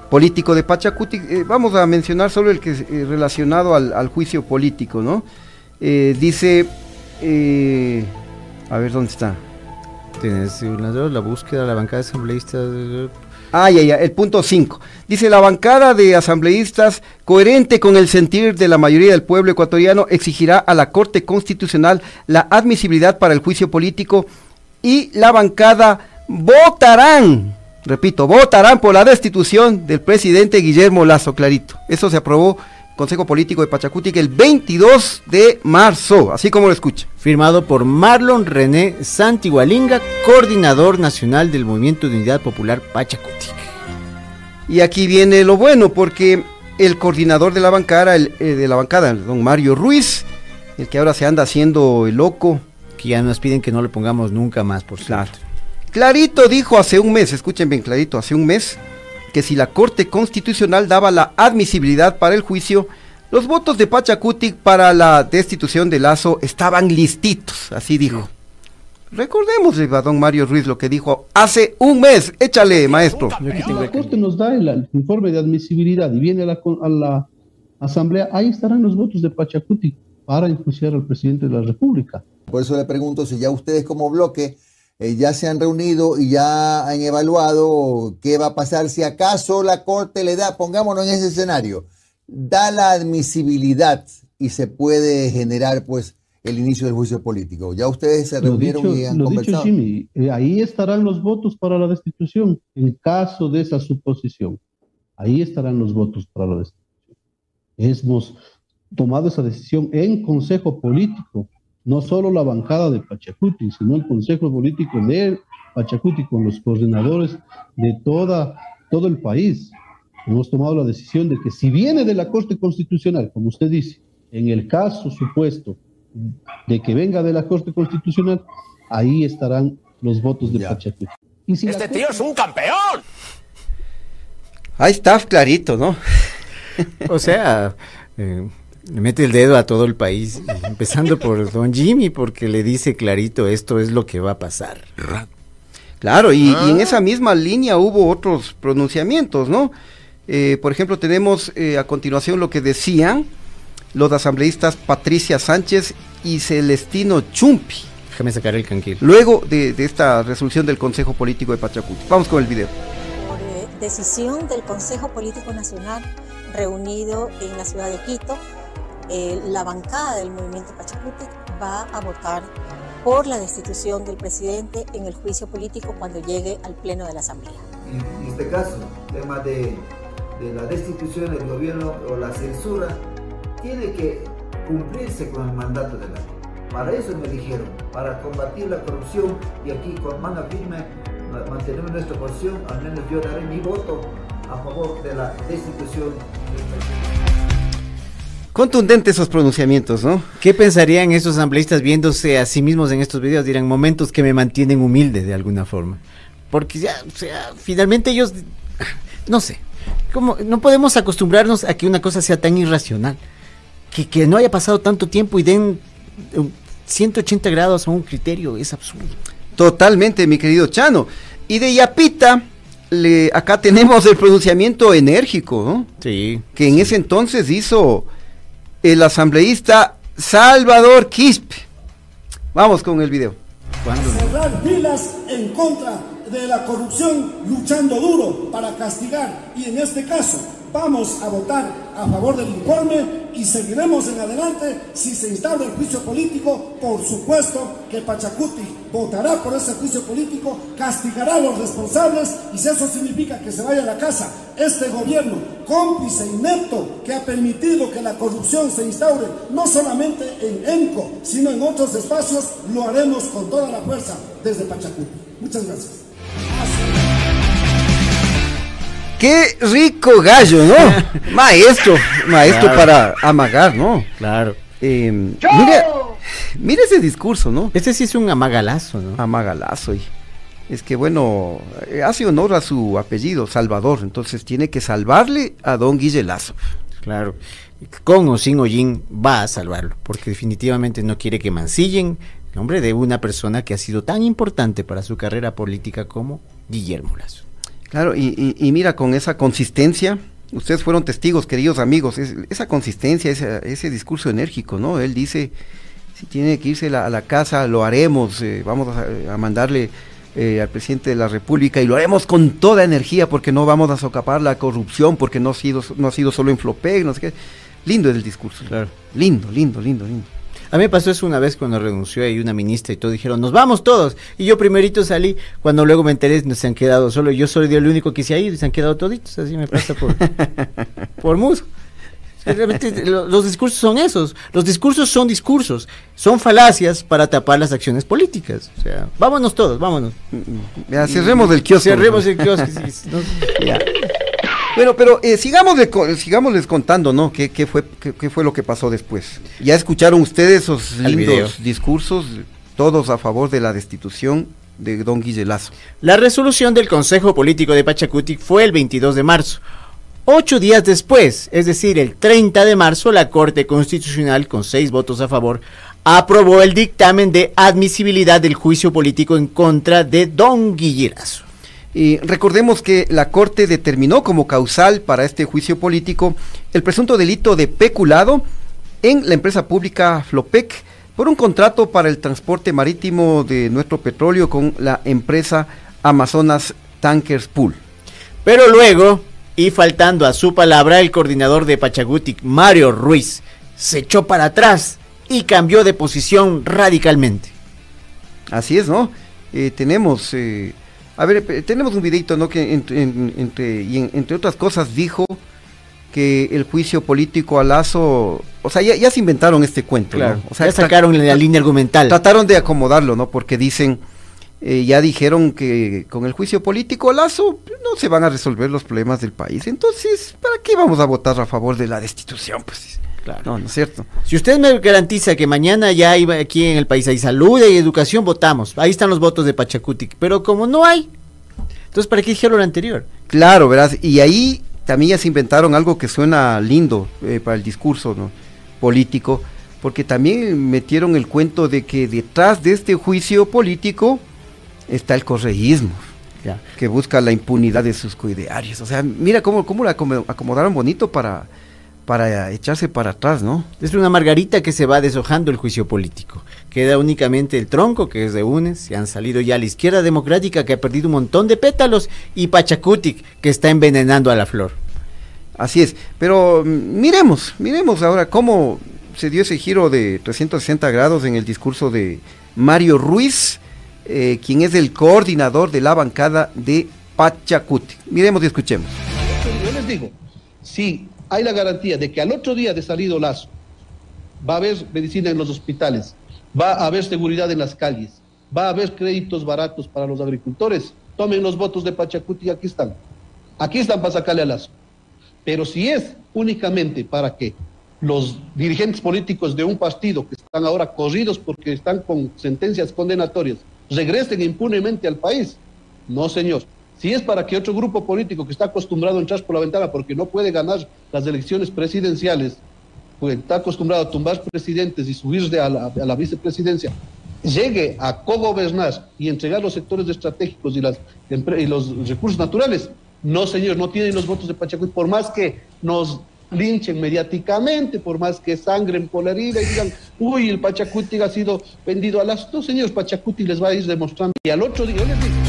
Político de Pachacuti, eh, vamos a mencionar solo el que es eh, relacionado al, al juicio político, ¿no? Eh, dice, eh, a ver dónde está. Tienes la búsqueda de la bancada de asambleístas. Ah, ya, ya, el punto 5. Dice, la bancada de asambleístas, coherente con el sentir de la mayoría del pueblo ecuatoriano, exigirá a la Corte Constitucional la admisibilidad para el juicio político y la bancada votarán, repito, votarán por la destitución del presidente Guillermo Lazo, clarito. Eso se aprobó Consejo Político de Pachacutic el 22 de marzo, así como lo escucha. Firmado por Marlon René Santigualinga, coordinador nacional del Movimiento de Unidad Popular Pachacutic. Y aquí viene lo bueno, porque el coordinador de la bancada, el, eh, de la bancada, don Mario Ruiz, el que ahora se anda haciendo el loco. Que ya nos piden que no le pongamos nunca más, por Claro. Clarito dijo hace un mes, escuchen bien clarito, hace un mes, que si la Corte Constitucional daba la admisibilidad para el juicio, los votos de Pachacutic para la destitución de Lazo estaban listitos, así dijo. Recordemos a don Mario Ruiz lo que dijo hace un mes. Échale, maestro. Si la Corte nos da el, informe de admisibilidad y viene a la, a la Asamblea, ahí estarán los votos de Pachacuti para enjuiciar al presidente de la República. Por eso le pregunto si ya ustedes como bloque eh, ya se han reunido y ya han evaluado qué va a pasar si acaso la Corte le da, pongámonos en ese escenario, da la admisibilidad y se puede generar pues el inicio del juicio político. Ya ustedes se reunieron dicho, y han lo dicho, conversado. Jimmy, eh, ahí estarán los votos para la destitución, en caso de esa suposición. Ahí estarán los votos para la destitución. Hemos tomado esa decisión en consejo político, no solo la bancada de Pachacuti, sino el consejo político de Pachacuti con los coordinadores de toda, todo el país. Hemos tomado la decisión de que si viene de la Corte Constitucional, como usted dice, en el caso supuesto de que venga de la Corte Constitucional, ahí estarán los votos de Pachacuti. Y si Este tío es un campeón. Ahí está clarito, ¿no? O sea, eh, le mete el dedo a todo el país, <laughs> empezando por don Jimmy, porque le dice clarito, esto es lo que va a pasar. Claro, y, y en esa misma línea hubo otros pronunciamientos, ¿no? Eh, por ejemplo, tenemos eh, a continuación lo que decían los asambleístas Patricia Sánchez y Celestino Chumpi. Déjame sacar el canquil. Luego de, de esta resolución del Consejo Político de Pachacuti. Vamos con el video. por eh, decisión del Consejo Político Nacional reunido en la ciudad de Quito, eh, la bancada del movimiento Pachacuti va a votar por la destitución del presidente en el juicio político cuando llegue al pleno de la Asamblea. En este caso, el tema de, la destitución del gobierno o la censura, tiene que cumplirse con el mandato de la ley. Para eso me eligieron, para combatir la corrupción y aquí con mano firme ma- mantenemos nuestra posición, al menos yo daré mi voto a favor de la destitución del presidente. Contundentes esos pronunciamientos, ¿no? ¿Qué pensarían esos asambleístas viéndose a sí mismos en estos videos? Dirán momentos que me mantienen humilde de alguna forma. Porque ya, o sea, finalmente ellos, no sé, ¿cómo? no podemos acostumbrarnos a que una cosa sea tan irracional. Que, que no haya pasado tanto tiempo y den eh, 180 grados a un criterio, es absurdo. Totalmente, mi querido Chano. Y de Yapita, le, acá tenemos el pronunciamiento enérgico, ¿no? Sí. Que en ese entonces hizo el asambleísta Salvador Quispe. Vamos con el video. cerrar filas en contra de la corrupción, luchando duro para castigar y en este caso vamos a votar a favor del informe y seguiremos en adelante si se instaura el juicio político, por supuesto que Pachacuti votará por ese juicio político, castigará a los responsables y si eso significa que se vaya a la casa este gobierno cómplice inepto que ha permitido que la corrupción se instaure no solamente en ENCO, sino en otros espacios, lo haremos con toda la fuerza desde Pachacuti. Muchas gracias. Qué rico gallo, ¿no? <laughs> maestro, maestro Claro. para amagar, ¿no? Claro. Eh, mira, mira ese discurso, ¿no? Este sí es un amagalazo, ¿no? Amagalazo. Y es que, bueno, eh, hace honor a su apellido, Salvador. Entonces tiene que salvarle a don Guille Lazo. Claro. Con o sin Hollín va a salvarlo, porque definitivamente no quiere que mancillen el nombre de una persona que ha sido tan importante para su carrera política como Guillermo Lazo. Claro, y, y- y mira, con esa consistencia, ustedes fueron testigos, queridos amigos, es- esa consistencia, ese, ese discurso enérgico, ¿no? Él dice, si tiene que irse la- a la casa, lo haremos, eh, vamos a, a mandarle eh, al presidente de la República y lo haremos con toda energía porque no vamos a socapar la corrupción, porque no ha sido, no ha sido solo en Flopec, no sé qué. Lindo es el discurso. Claro. Lindo, lindo, lindo, lindo. A mí me pasó eso una vez cuando renunció ahí una ministra y todo dijeron, nos vamos todos. Y yo primerito salí, cuando luego me enteré, no se han quedado solo, yo soy el único que se ha ido y se han quedado toditos, así me pasa por, <laughs> por muso. Realmente, lo- los discursos son esos, los discursos son discursos, son falacias para tapar las acciones políticas. O sea, vámonos todos, vámonos. Ya, cerremos el kiosco. Cerremos el kiosco. sí, sí, no- Ya. Bueno, pero eh, sigámosle co- sigámosles contando, ¿no? ¿Qué, qué fue, qué, qué fue lo que pasó después? Ya escucharon ustedes esos lindos discursos, todos a favor de la destitución de don Guille Lazo. La resolución del Consejo Político de Pachacuti fue el 22 de marzo. Ocho días después, es decir, el 30 de marzo, la Corte Constitucional, con seis votos a favor, aprobó el dictamen de admisibilidad del juicio político en contra de don Guillerazo. Recordemos que la Corte determinó como causal para este juicio político el presunto delito de peculado en la empresa pública Flopec por un contrato para el transporte marítimo de nuestro petróleo con la empresa Amazonas Tankers Pool. Pero luego, y faltando a su palabra, el coordinador de Pachacuti, Mario Ruiz, se echó para atrás y cambió de posición radicalmente. Así es, ¿no? Eh, tenemos, eh, a ver, tenemos un videito, ¿no? Que entre, en- entre, y en- entre otras cosas dijo que el juicio político a Lazo, o sea, ya, ya se inventaron este cuento, Claro, ¿no? O sea, ya sacaron la línea argumental. Trataron de acomodarlo, ¿no? Porque dicen, eh, ya dijeron que con el juicio político a Lazo no se van a resolver los problemas del país. Entonces, ¿para qué vamos a votar a favor de la destitución? Pues, no, no es cierto. Si usted me garantiza que mañana ya hay aquí en el país hay salud y educación, votamos. Ahí están los votos de Pachacuti. Pero como no hay, entonces ¿para qué dijeron lo anterior? Claro, verás, y ahí también ya se inventaron algo que suena lindo eh, para el discurso ¿no? político, porque también metieron el cuento de que detrás de este juicio político está el correísmo, Ya. que busca la impunidad de sus coidearios. O sea, mira cómo, cómo la acomo- acomodaron bonito para, para echarse para atrás, ¿no? Es una margarita que se va deshojando el juicio político. Queda únicamente el tronco, que es de UNES, se han salido ya a la izquierda democrática, que ha perdido un montón de pétalos, y Pachacutic, que está envenenando a la flor. Así es, pero mm, miremos, miremos ahora cómo se dio ese giro de 360 grados en el discurso de Mario Ruiz, eh, quien es el coordinador de la bancada de Pachacuti. Miremos y escuchemos. Yo les digo, si hay la garantía de que al otro día de salido Lazo va a haber medicina en los hospitales, va a haber seguridad en las calles, va a haber créditos baratos para los agricultores, tomen los votos de Pachacuti aquí están. Aquí están para sacarle a Lazo. Pero si es únicamente para que los dirigentes políticos de un partido que están ahora corridos porque están con sentencias condenatorias regresen impunemente al país, no señor. Si es para que otro grupo político que está acostumbrado a entrar por la ventana porque no puede ganar las elecciones presidenciales, pues está acostumbrado a tumbar presidentes y subirse a la, a la vicepresidencia, llegue a cogobernar y entregar los sectores estratégicos y, las, y los recursos naturales, no señor, no tienen los votos de Pachacuti, por más que nos linchen mediáticamente, por más que sangren por la herida y digan, uy, el Pachacuti ha sido vendido a las... No, señores, Pachacuti les va a ir demostrando. Y al otro día, yo les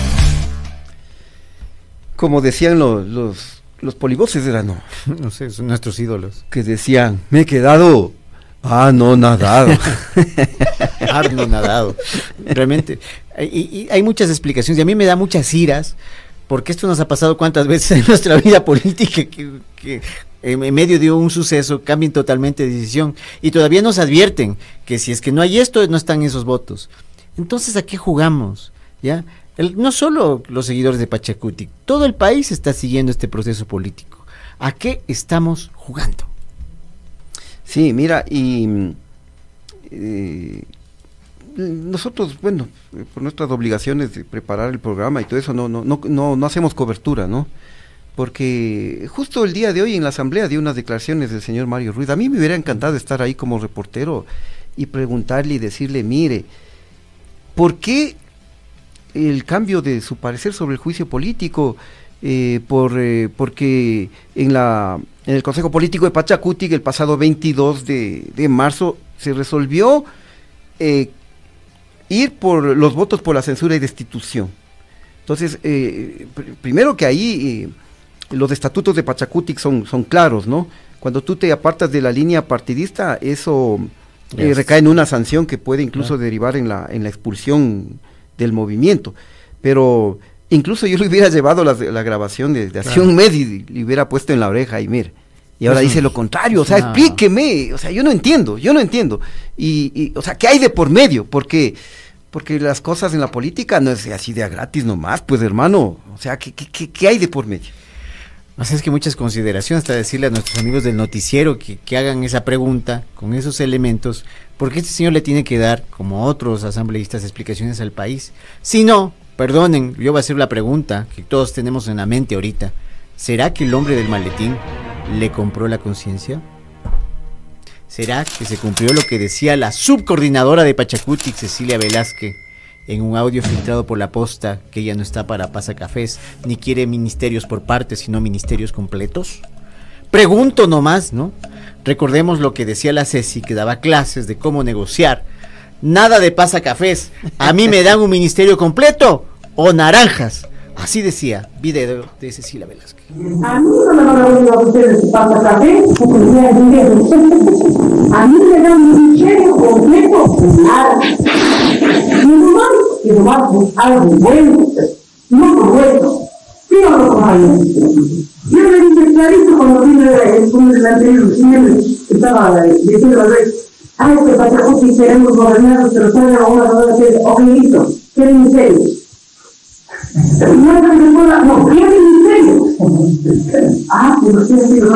Como decían los, los, los polivoces, era no. <laughs> No sé, son nuestros ídolos. Que decían, me he quedado. Ah, no, nadado. Arno <laughs> nadado. Realmente. Y, y hay muchas explicaciones y a mí me da muchas iras porque esto nos ha pasado cuántas veces en nuestra vida política que, que en medio de un suceso cambien totalmente de decisión y todavía nos advierten que si es que no hay esto no están esos votos. Entonces, ¿a qué jugamos? ¿Ya? No solo los seguidores de Pachacuti, todo el país está siguiendo este proceso político. ¿A qué estamos jugando? Sí, mira, y eh, nosotros, bueno, por nuestras obligaciones de preparar el programa y todo eso, no, no, no hacemos cobertura, ¿no? Porque justo el día de hoy en la asamblea dio unas declaraciones del señor Mario Ruiz. A mí me hubiera encantado estar ahí como reportero y preguntarle y decirle, mire, ¿por qué el cambio de su parecer sobre el juicio político? Eh, por, eh, porque en, la, en el Consejo Político de Pachacuti el pasado 22 de, de marzo se resolvió eh, ir por los votos por la censura y destitución. Entonces, eh, pr- primero que ahí eh, los estatutos de Pachacutic son, son claros, ¿no? Cuando tú te apartas de la línea partidista, eso Yes. recae en una sanción que puede incluso derivar en la, en la expulsión del movimiento. Pero incluso yo le hubiera llevado la, la grabación de, de hace Claro. un mes y le hubiera puesto en la oreja y mire. Y ahora Eso- dice lo contrario, o sea, explíqueme, o sea, yo no entiendo, yo no entiendo. Y, y, o sea, ¿qué hay de por medio? Porque, porque las cosas en la política no es así de a gratis nomás, pues hermano, o sea, ¿qué, qué, qué, qué hay de por medio? Así es que muchas consideraciones, hasta decirle a nuestros amigos del noticiero que, que hagan esa pregunta con esos elementos, porque este señor le tiene que dar, como otros asambleístas, explicaciones al país. Si no, perdonen, yo voy a hacer la pregunta que todos tenemos en la mente ahorita. ¿Será que el hombre del maletín le compró la conciencia? ¿Será que se cumplió lo que decía la subcoordinadora de Pachacutic, Cecilia Velázquez, en un audio filtrado por la posta, que ella no está para pasacafés, ni quiere ministerios por partes, sino ministerios completos? Pregunto nomás, ¿no? Recordemos lo que decía la Ceci, que daba clases de cómo negociar. Nada de pasacafés. A mí me dan un ministerio completo o naranjas. Así decía, video de Cecilia Velázquez. A mí no me van a oír a ustedes pasa café porque dinero. A mí me dan un cheque completo nada. Nomás por algo bueno, no alguien. Yo le dije clarito cuando vine el turno del anterior diciembre, estaba diciendo a ver, ay, que pasa si queremos gobernar, pero salgan a una hora de ok, listo, quieren en serio. No es que no, serio. Ah, pero quieren en serio,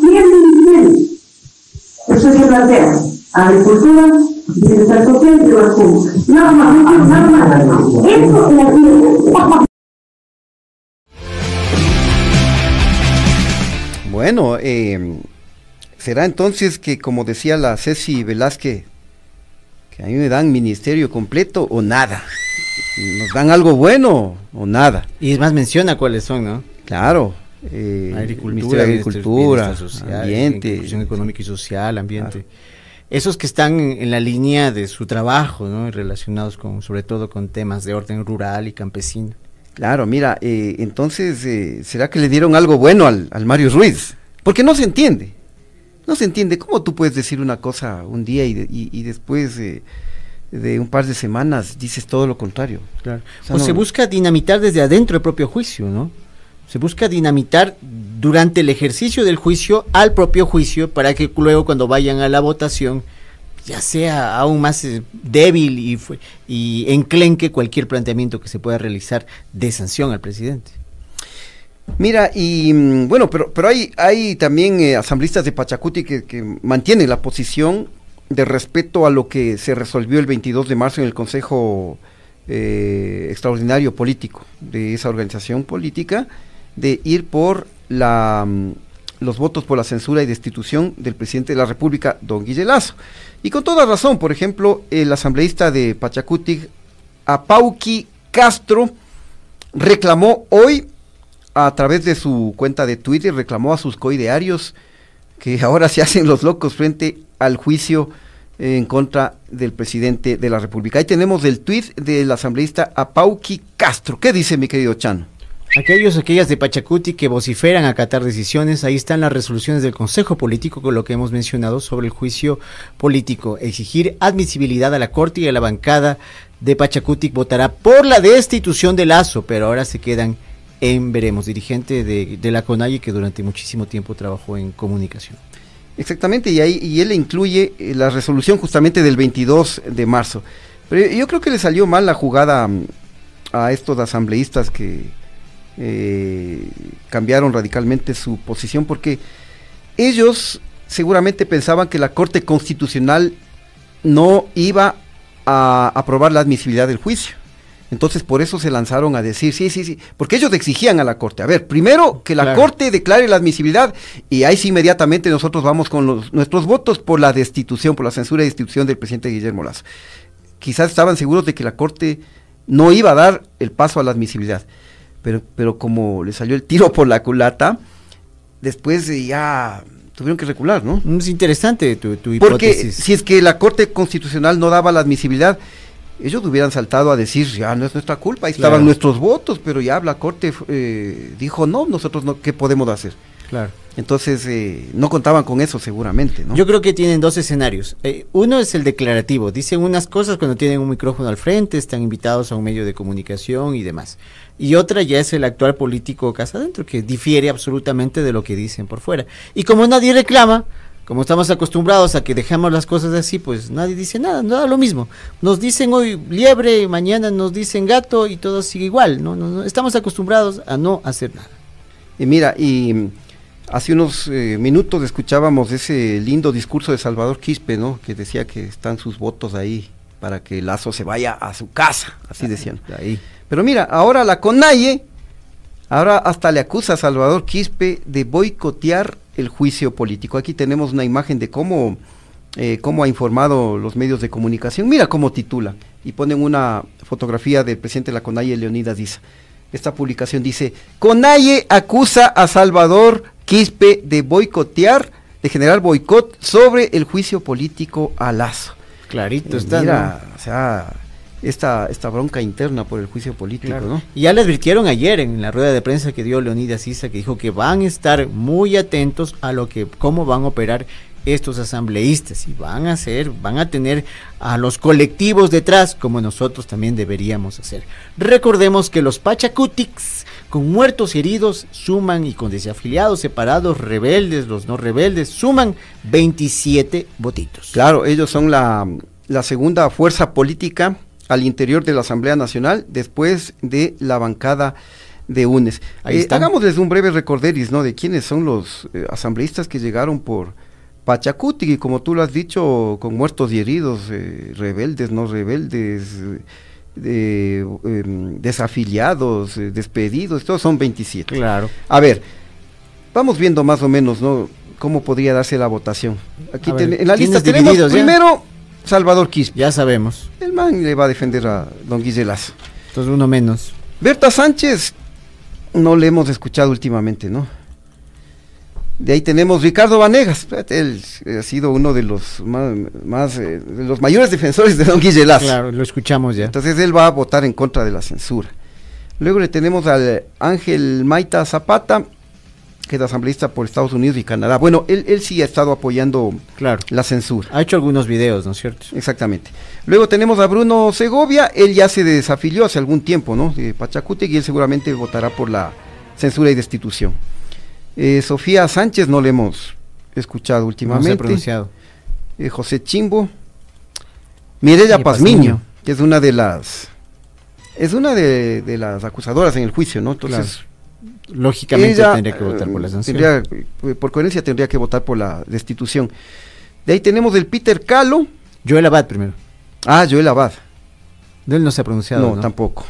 quieren en serio. Eso se plantea. Agricultura, bienestar social y consumo. Nada más, nada más. Eso es la vida. Bueno, eh, será entonces que, como decía la Ceci Velázquez, que a mí me dan ministerio completo o nada. Nos dan algo bueno o nada. Y es más, menciona cuáles son, ¿no? Claro. Eh, agricultura, Agricultura, social, Ambiente. Inclusión económica y social, ambiente. Esos que están en, la línea de su trabajo, ¿no? Relacionados con, sobre todo con temas de orden rural y campesino. Claro, mira, eh, entonces, eh, ¿será que le dieron algo bueno al, al Mario Ruiz? Porque no se entiende. No se entiende. ¿Cómo tú puedes decir una cosa un día y, de- y- y después eh, de un par de semanas dices todo lo contrario? Claro. O sea, O no- se busca dinamitar desde adentro el propio juicio, ¿no? Se busca dinamitar durante el ejercicio del juicio al propio juicio para que luego cuando vayan a la votación ya sea aún más eh, débil y, y enclenque cualquier planteamiento que se pueda realizar de sanción al presidente. Mira, y mm, bueno, pero, pero hay, hay también eh, asambleístas de Pachacuti que, que mantienen la posición de respeto a lo que se resolvió el 22 de marzo en el Consejo eh, Extraordinario Político de esa organización política, de ir por la, mm, los votos por la censura y destitución del presidente de la República, don Guille Lazo. Y con toda razón, por ejemplo, el asambleísta de Pachacuti, Apauqui Castro, reclamó hoy a través de su cuenta de Twitter, reclamó a sus coidearios que <laughs> ahora se hacen los locos frente al juicio en contra del presidente de la República. Ahí tenemos el tuit del asambleísta Apauqui Castro. ¿Qué dice mi querido Chano? Aquellos, aquellas de Pachacuti que vociferan a acatar decisiones, ahí están las resoluciones del Consejo Político con lo que hemos mencionado sobre el juicio político. Exigir admisibilidad a la Corte y a la bancada de Pachacuti votará por la destitución de Lazo, pero ahora se quedan en veremos, dirigente de, la CONAIE que durante muchísimo tiempo trabajó en comunicación. Exactamente, y ahí y él incluye eh, la resolución justamente del 22 de marzo. Pero yo creo que le salió mal la jugada mm, a estos asambleístas que eh, cambiaron radicalmente su posición porque ellos seguramente pensaban que la Corte Constitucional no iba a aprobar la admisibilidad del juicio. Entonces por eso se lanzaron a decir, sí, sí, sí, porque ellos exigían a la Corte, a ver, primero que la Claro. Corte declare la admisibilidad y ahí sí inmediatamente nosotros vamos con los- nuestros votos por la destitución, por la censura y destitución del presidente Guillermo Lazo. Quizás estaban seguros de que la Corte no iba a dar el paso a la admisibilidad, pero, pero como le salió el tiro por la culata, después ya tuvieron que recular, ¿no? Es interesante tu, tu Porque hipótesis. si es que la Corte Constitucional no daba la admisibilidad, ellos hubieran saltado a decir, ya no es nuestra culpa, ahí Claro. estaban nuestros votos, pero ya la Corte eh, dijo, no, nosotros no, ¿qué podemos hacer? Claro. Entonces, eh, no contaban con eso seguramente, ¿no? Yo creo que tienen dos escenarios. Eh, uno es el declarativo. Dicen unas cosas cuando tienen un micrófono al frente, están invitados a un medio de comunicación y demás. Y otra ya es el actual político casa adentro, que difiere absolutamente de lo que dicen por fuera. Y como nadie reclama, como estamos acostumbrados a que dejamos las cosas así, pues nadie dice nada, nada lo mismo. Nos dicen hoy liebre, mañana nos dicen gato y todo sigue igual. No, no, no. Estamos acostumbrados a no hacer nada. Y mira, y mm, hace unos eh, minutos escuchábamos ese lindo discurso de Salvador Quispe, ¿no? Que decía que están sus votos ahí para que Lazo se vaya a su casa, así decían. Ahí. Pero mira, ahora la CONAIE, ahora hasta le acusa a Salvador Quispe de boicotear el juicio político. Aquí tenemos una imagen de cómo, eh, cómo ha informado los medios de comunicación. Mira cómo titula y ponen una fotografía del presidente de la CONAIE, Leonidas Diza. Esta publicación dice, CONAIE acusa a Salvador Quispe de boicotear, de generar boicot sobre el juicio político a Lazo. Clarito Eh, está. Mira, o sea, esta, esta bronca interna por el juicio político, Claro. ¿no? Y ya le advirtieron ayer en la rueda de prensa que dio Leonidas Issa, que dijo que van a estar muy atentos a lo que, cómo van a operar estos asambleístas y van a hacer, van a tener a los colectivos detrás, como nosotros también deberíamos hacer. Recordemos que los Pachacutics, con muertos y heridos, suman y con desafiliados, separados, rebeldes, los no rebeldes, suman 27 votitos. Claro, ellos son la, la segunda fuerza política al interior de la Asamblea Nacional después de la bancada de UNES. Ahí Eh, hagámosles un breve recorderis, ¿no? De quiénes son los eh, asambleístas que llegaron por Pachacuti, y como tú lo has dicho, con muertos y heridos, eh, rebeldes, no rebeldes, eh, de, em, desafiliados, eh, despedidos, todos son 27. Claro. A ver, vamos viendo más o menos, ¿no? Cómo podría darse la votación. Aquí ver, en la ¿quiénes lista tenemos ya? Salvador Quispe. Ya sabemos. El man le va a defender a don Guille Lazo. Entonces uno menos. Berta Sánchez no le hemos escuchado últimamente, ¿no? De ahí tenemos Ricardo Vanegas. Él ha sido uno de los más, más, eh, de los mayores defensores de don Guille Lazo. Claro, lo escuchamos ya. Entonces él va a votar en contra de la censura. Luego le tenemos al Ángel Maita Zapata, que es asambleísta por Estados Unidos y Canadá. Bueno, él, él sí ha estado apoyando Claro. la censura. Ha hecho algunos videos, ¿no es cierto? Exactamente. Luego tenemos a Bruno Segovia, él ya se desafilió hace algún tiempo, ¿no? De Pachacútec y él seguramente votará por la censura y destitución. Eh, Sofía Sánchez no le hemos escuchado No últimamente. se ha pronunciado. Eh, José Chimbo. Mireya Pazmiño, que es una de las es una de, de las acusadoras en el juicio, ¿no? Entonces, Lógicamente ella, tendría que votar por la eh, sanción. tendría, eh, por coherencia tendría que votar por la destitución. De ahí tenemos el Peter Calo. Joel Abad primero. Ah, Joel Abad. De él no se ha pronunciado. No, ¿no? tampoco.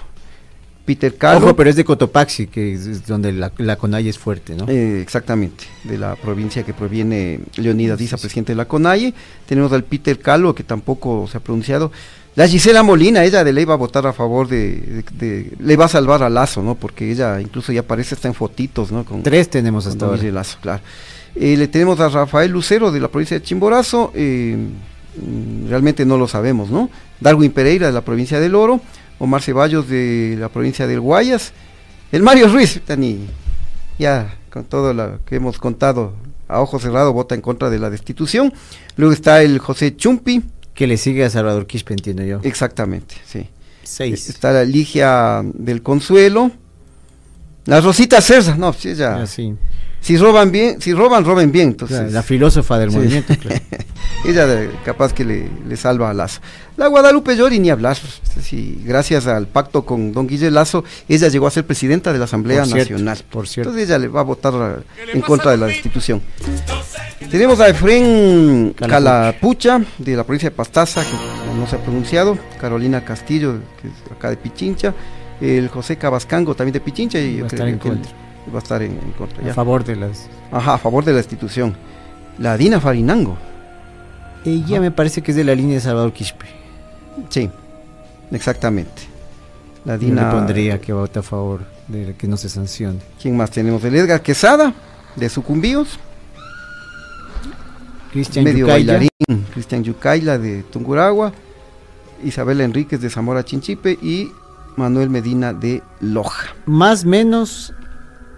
Peter Calo. Ojo, pero es de Cotopaxi, que es, donde la, la CONAI es fuerte, ¿no? Eh, exactamente, de la provincia que proviene Leonidas Diza, presidente de la CONAIE. Tenemos al Peter Calo, que tampoco se ha pronunciado. La Gisela Molina, ella de ley va a votar a favor de, de- de- le va a salvar a Lazo, ¿no? Porque ella incluso ya aparece hasta en fotitos, ¿no? Con, Tres tenemos hasta ahora. Lazo, claro. Eh, le tenemos a Rafael Lucero de la provincia de Chimborazo, eh, realmente no lo sabemos, ¿no? Darwin Pereira de la provincia del Oro, Omar Ceballos de la provincia del Guayas, el Mario Ruiz, Tani, ya con todo lo que hemos contado a ojo cerrado vota en contra de la destitución. Luego está el José Chumpi. Que le sigue a Salvador Quispe, entiendo yo. Exactamente, sí. Seis. Está la Ligia del Consuelo. La Rosita Cerza, no, sí, ella. Ah, sí. Si roban bien, si roban, roben bien. Entonces, Claro, la filósofa del Sí. movimiento, <laughs> claro. ella capaz que le, le salva a Lazo. La Guadalupe Llori ni hablar. Sí, gracias al pacto con don Guille Lazo, ella llegó a ser presidenta de la Asamblea Por cierto, Nacional. por cierto. Entonces ella le va a votar en contra de la destitución. Tenemos a Efren Calapucha, de la provincia de Pastaza, que no se ha pronunciado, Carolina Castillo, que es acá de Pichincha, el José Cabascango, también de Pichincha, y Va yo a creo en que él contra. Va a estar en, en contra. A ya. favor de las. Ajá, a favor de la destitución. La Dina Farinango. Ella me parece que es de la línea de Salvador Quispe. Sí, exactamente. La Yo Dina. le pondría que vote a favor de que no se sancione. ¿Quién más tenemos? El Edgar Quesada, de Sucumbíos. Cristian medio bailarín. Cristian Yucaila, de Tunguragua. Isabel Enríquez, de Zamora Chinchipe. Y Manuel Medina, de Loja. Más menos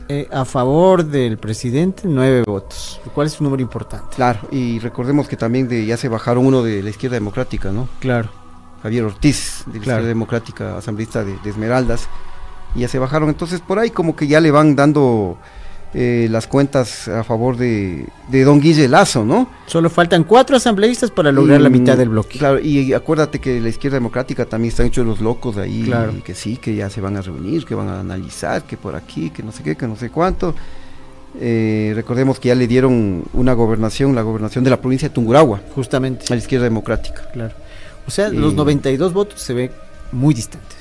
eh, a favor del presidente, nueve votos, lo cual es un número importante. Claro, y recordemos que también de, ya se bajaron uno de la izquierda democrática, ¿no? Claro. Javier Ortiz, de la Claro. izquierda democrática, asambleísta de, de Esmeraldas. Y ya se bajaron. Entonces, por ahí como que ya le van dando eh, las cuentas a favor de, de don Guille Lazo, ¿no? Solo faltan cuatro asambleístas para lograr Y, la mitad del bloque. Claro, y acuérdate que la izquierda democrática también están hechos los locos ahí, Claro. y que sí, que ya se van a reunir, que van a analizar, que por aquí, que no sé qué, que no sé cuánto. Eh, recordemos que ya le dieron una gobernación, la gobernación de la provincia de Tungurahua, Justamente. a la izquierda democrática. Claro. O sea, Y- los 92 votos se ven muy distantes.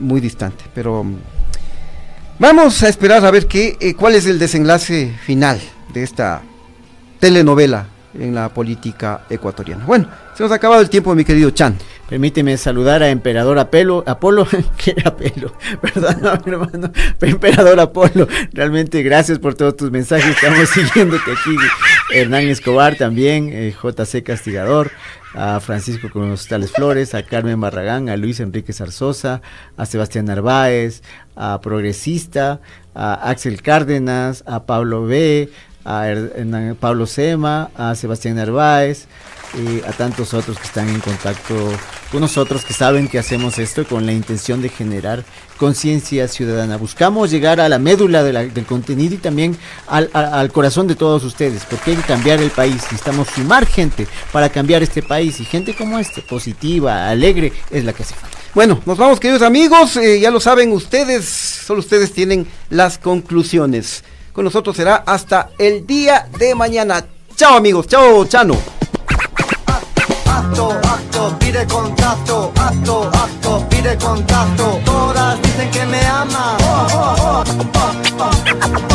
Muy distante, pero mm, vamos a esperar a ver qué, eh, cuál es el desenlace final de esta telenovela en la política ecuatoriana. Bueno, se nos ha acabado el tiempo, mi querido Chan. Permíteme saludar a Emperador Apelo, Apolo, <laughs> que era Apelo, <laughs> perdón, hermano, Emperador Apolo, realmente gracias por todos tus mensajes, estamos <laughs> siguiéndote aquí, Hernán Escobar también, eh, JC Castigador, a Francisco Constales Flores, a Carmen Barragán, a Luis Enrique Zarzosa, a Sebastián Narváez, a Progresista, a Axel Cárdenas, a Pablo B., a Pablo Sema, a Sebastián Narváez, a tantos otros que están en contacto con nosotros, que saben que hacemos esto con la intención de generar conciencia ciudadana. Buscamos llegar a la médula del contenido y también al, al, corazón de todos ustedes, porque hay que cambiar el país. Necesitamos sumar gente para cambiar este país y gente como este, positiva, alegre, es la que hace falta. Bueno, nos vamos queridos amigos, eh, ya lo saben ustedes, solo ustedes tienen las conclusiones. Con nosotros será hasta el día de mañana. Chao amigos, chao Chano acto, acto, pide contacto, acto, acto, pide contacto. Todas dicen que me ama. Oh, oh, oh,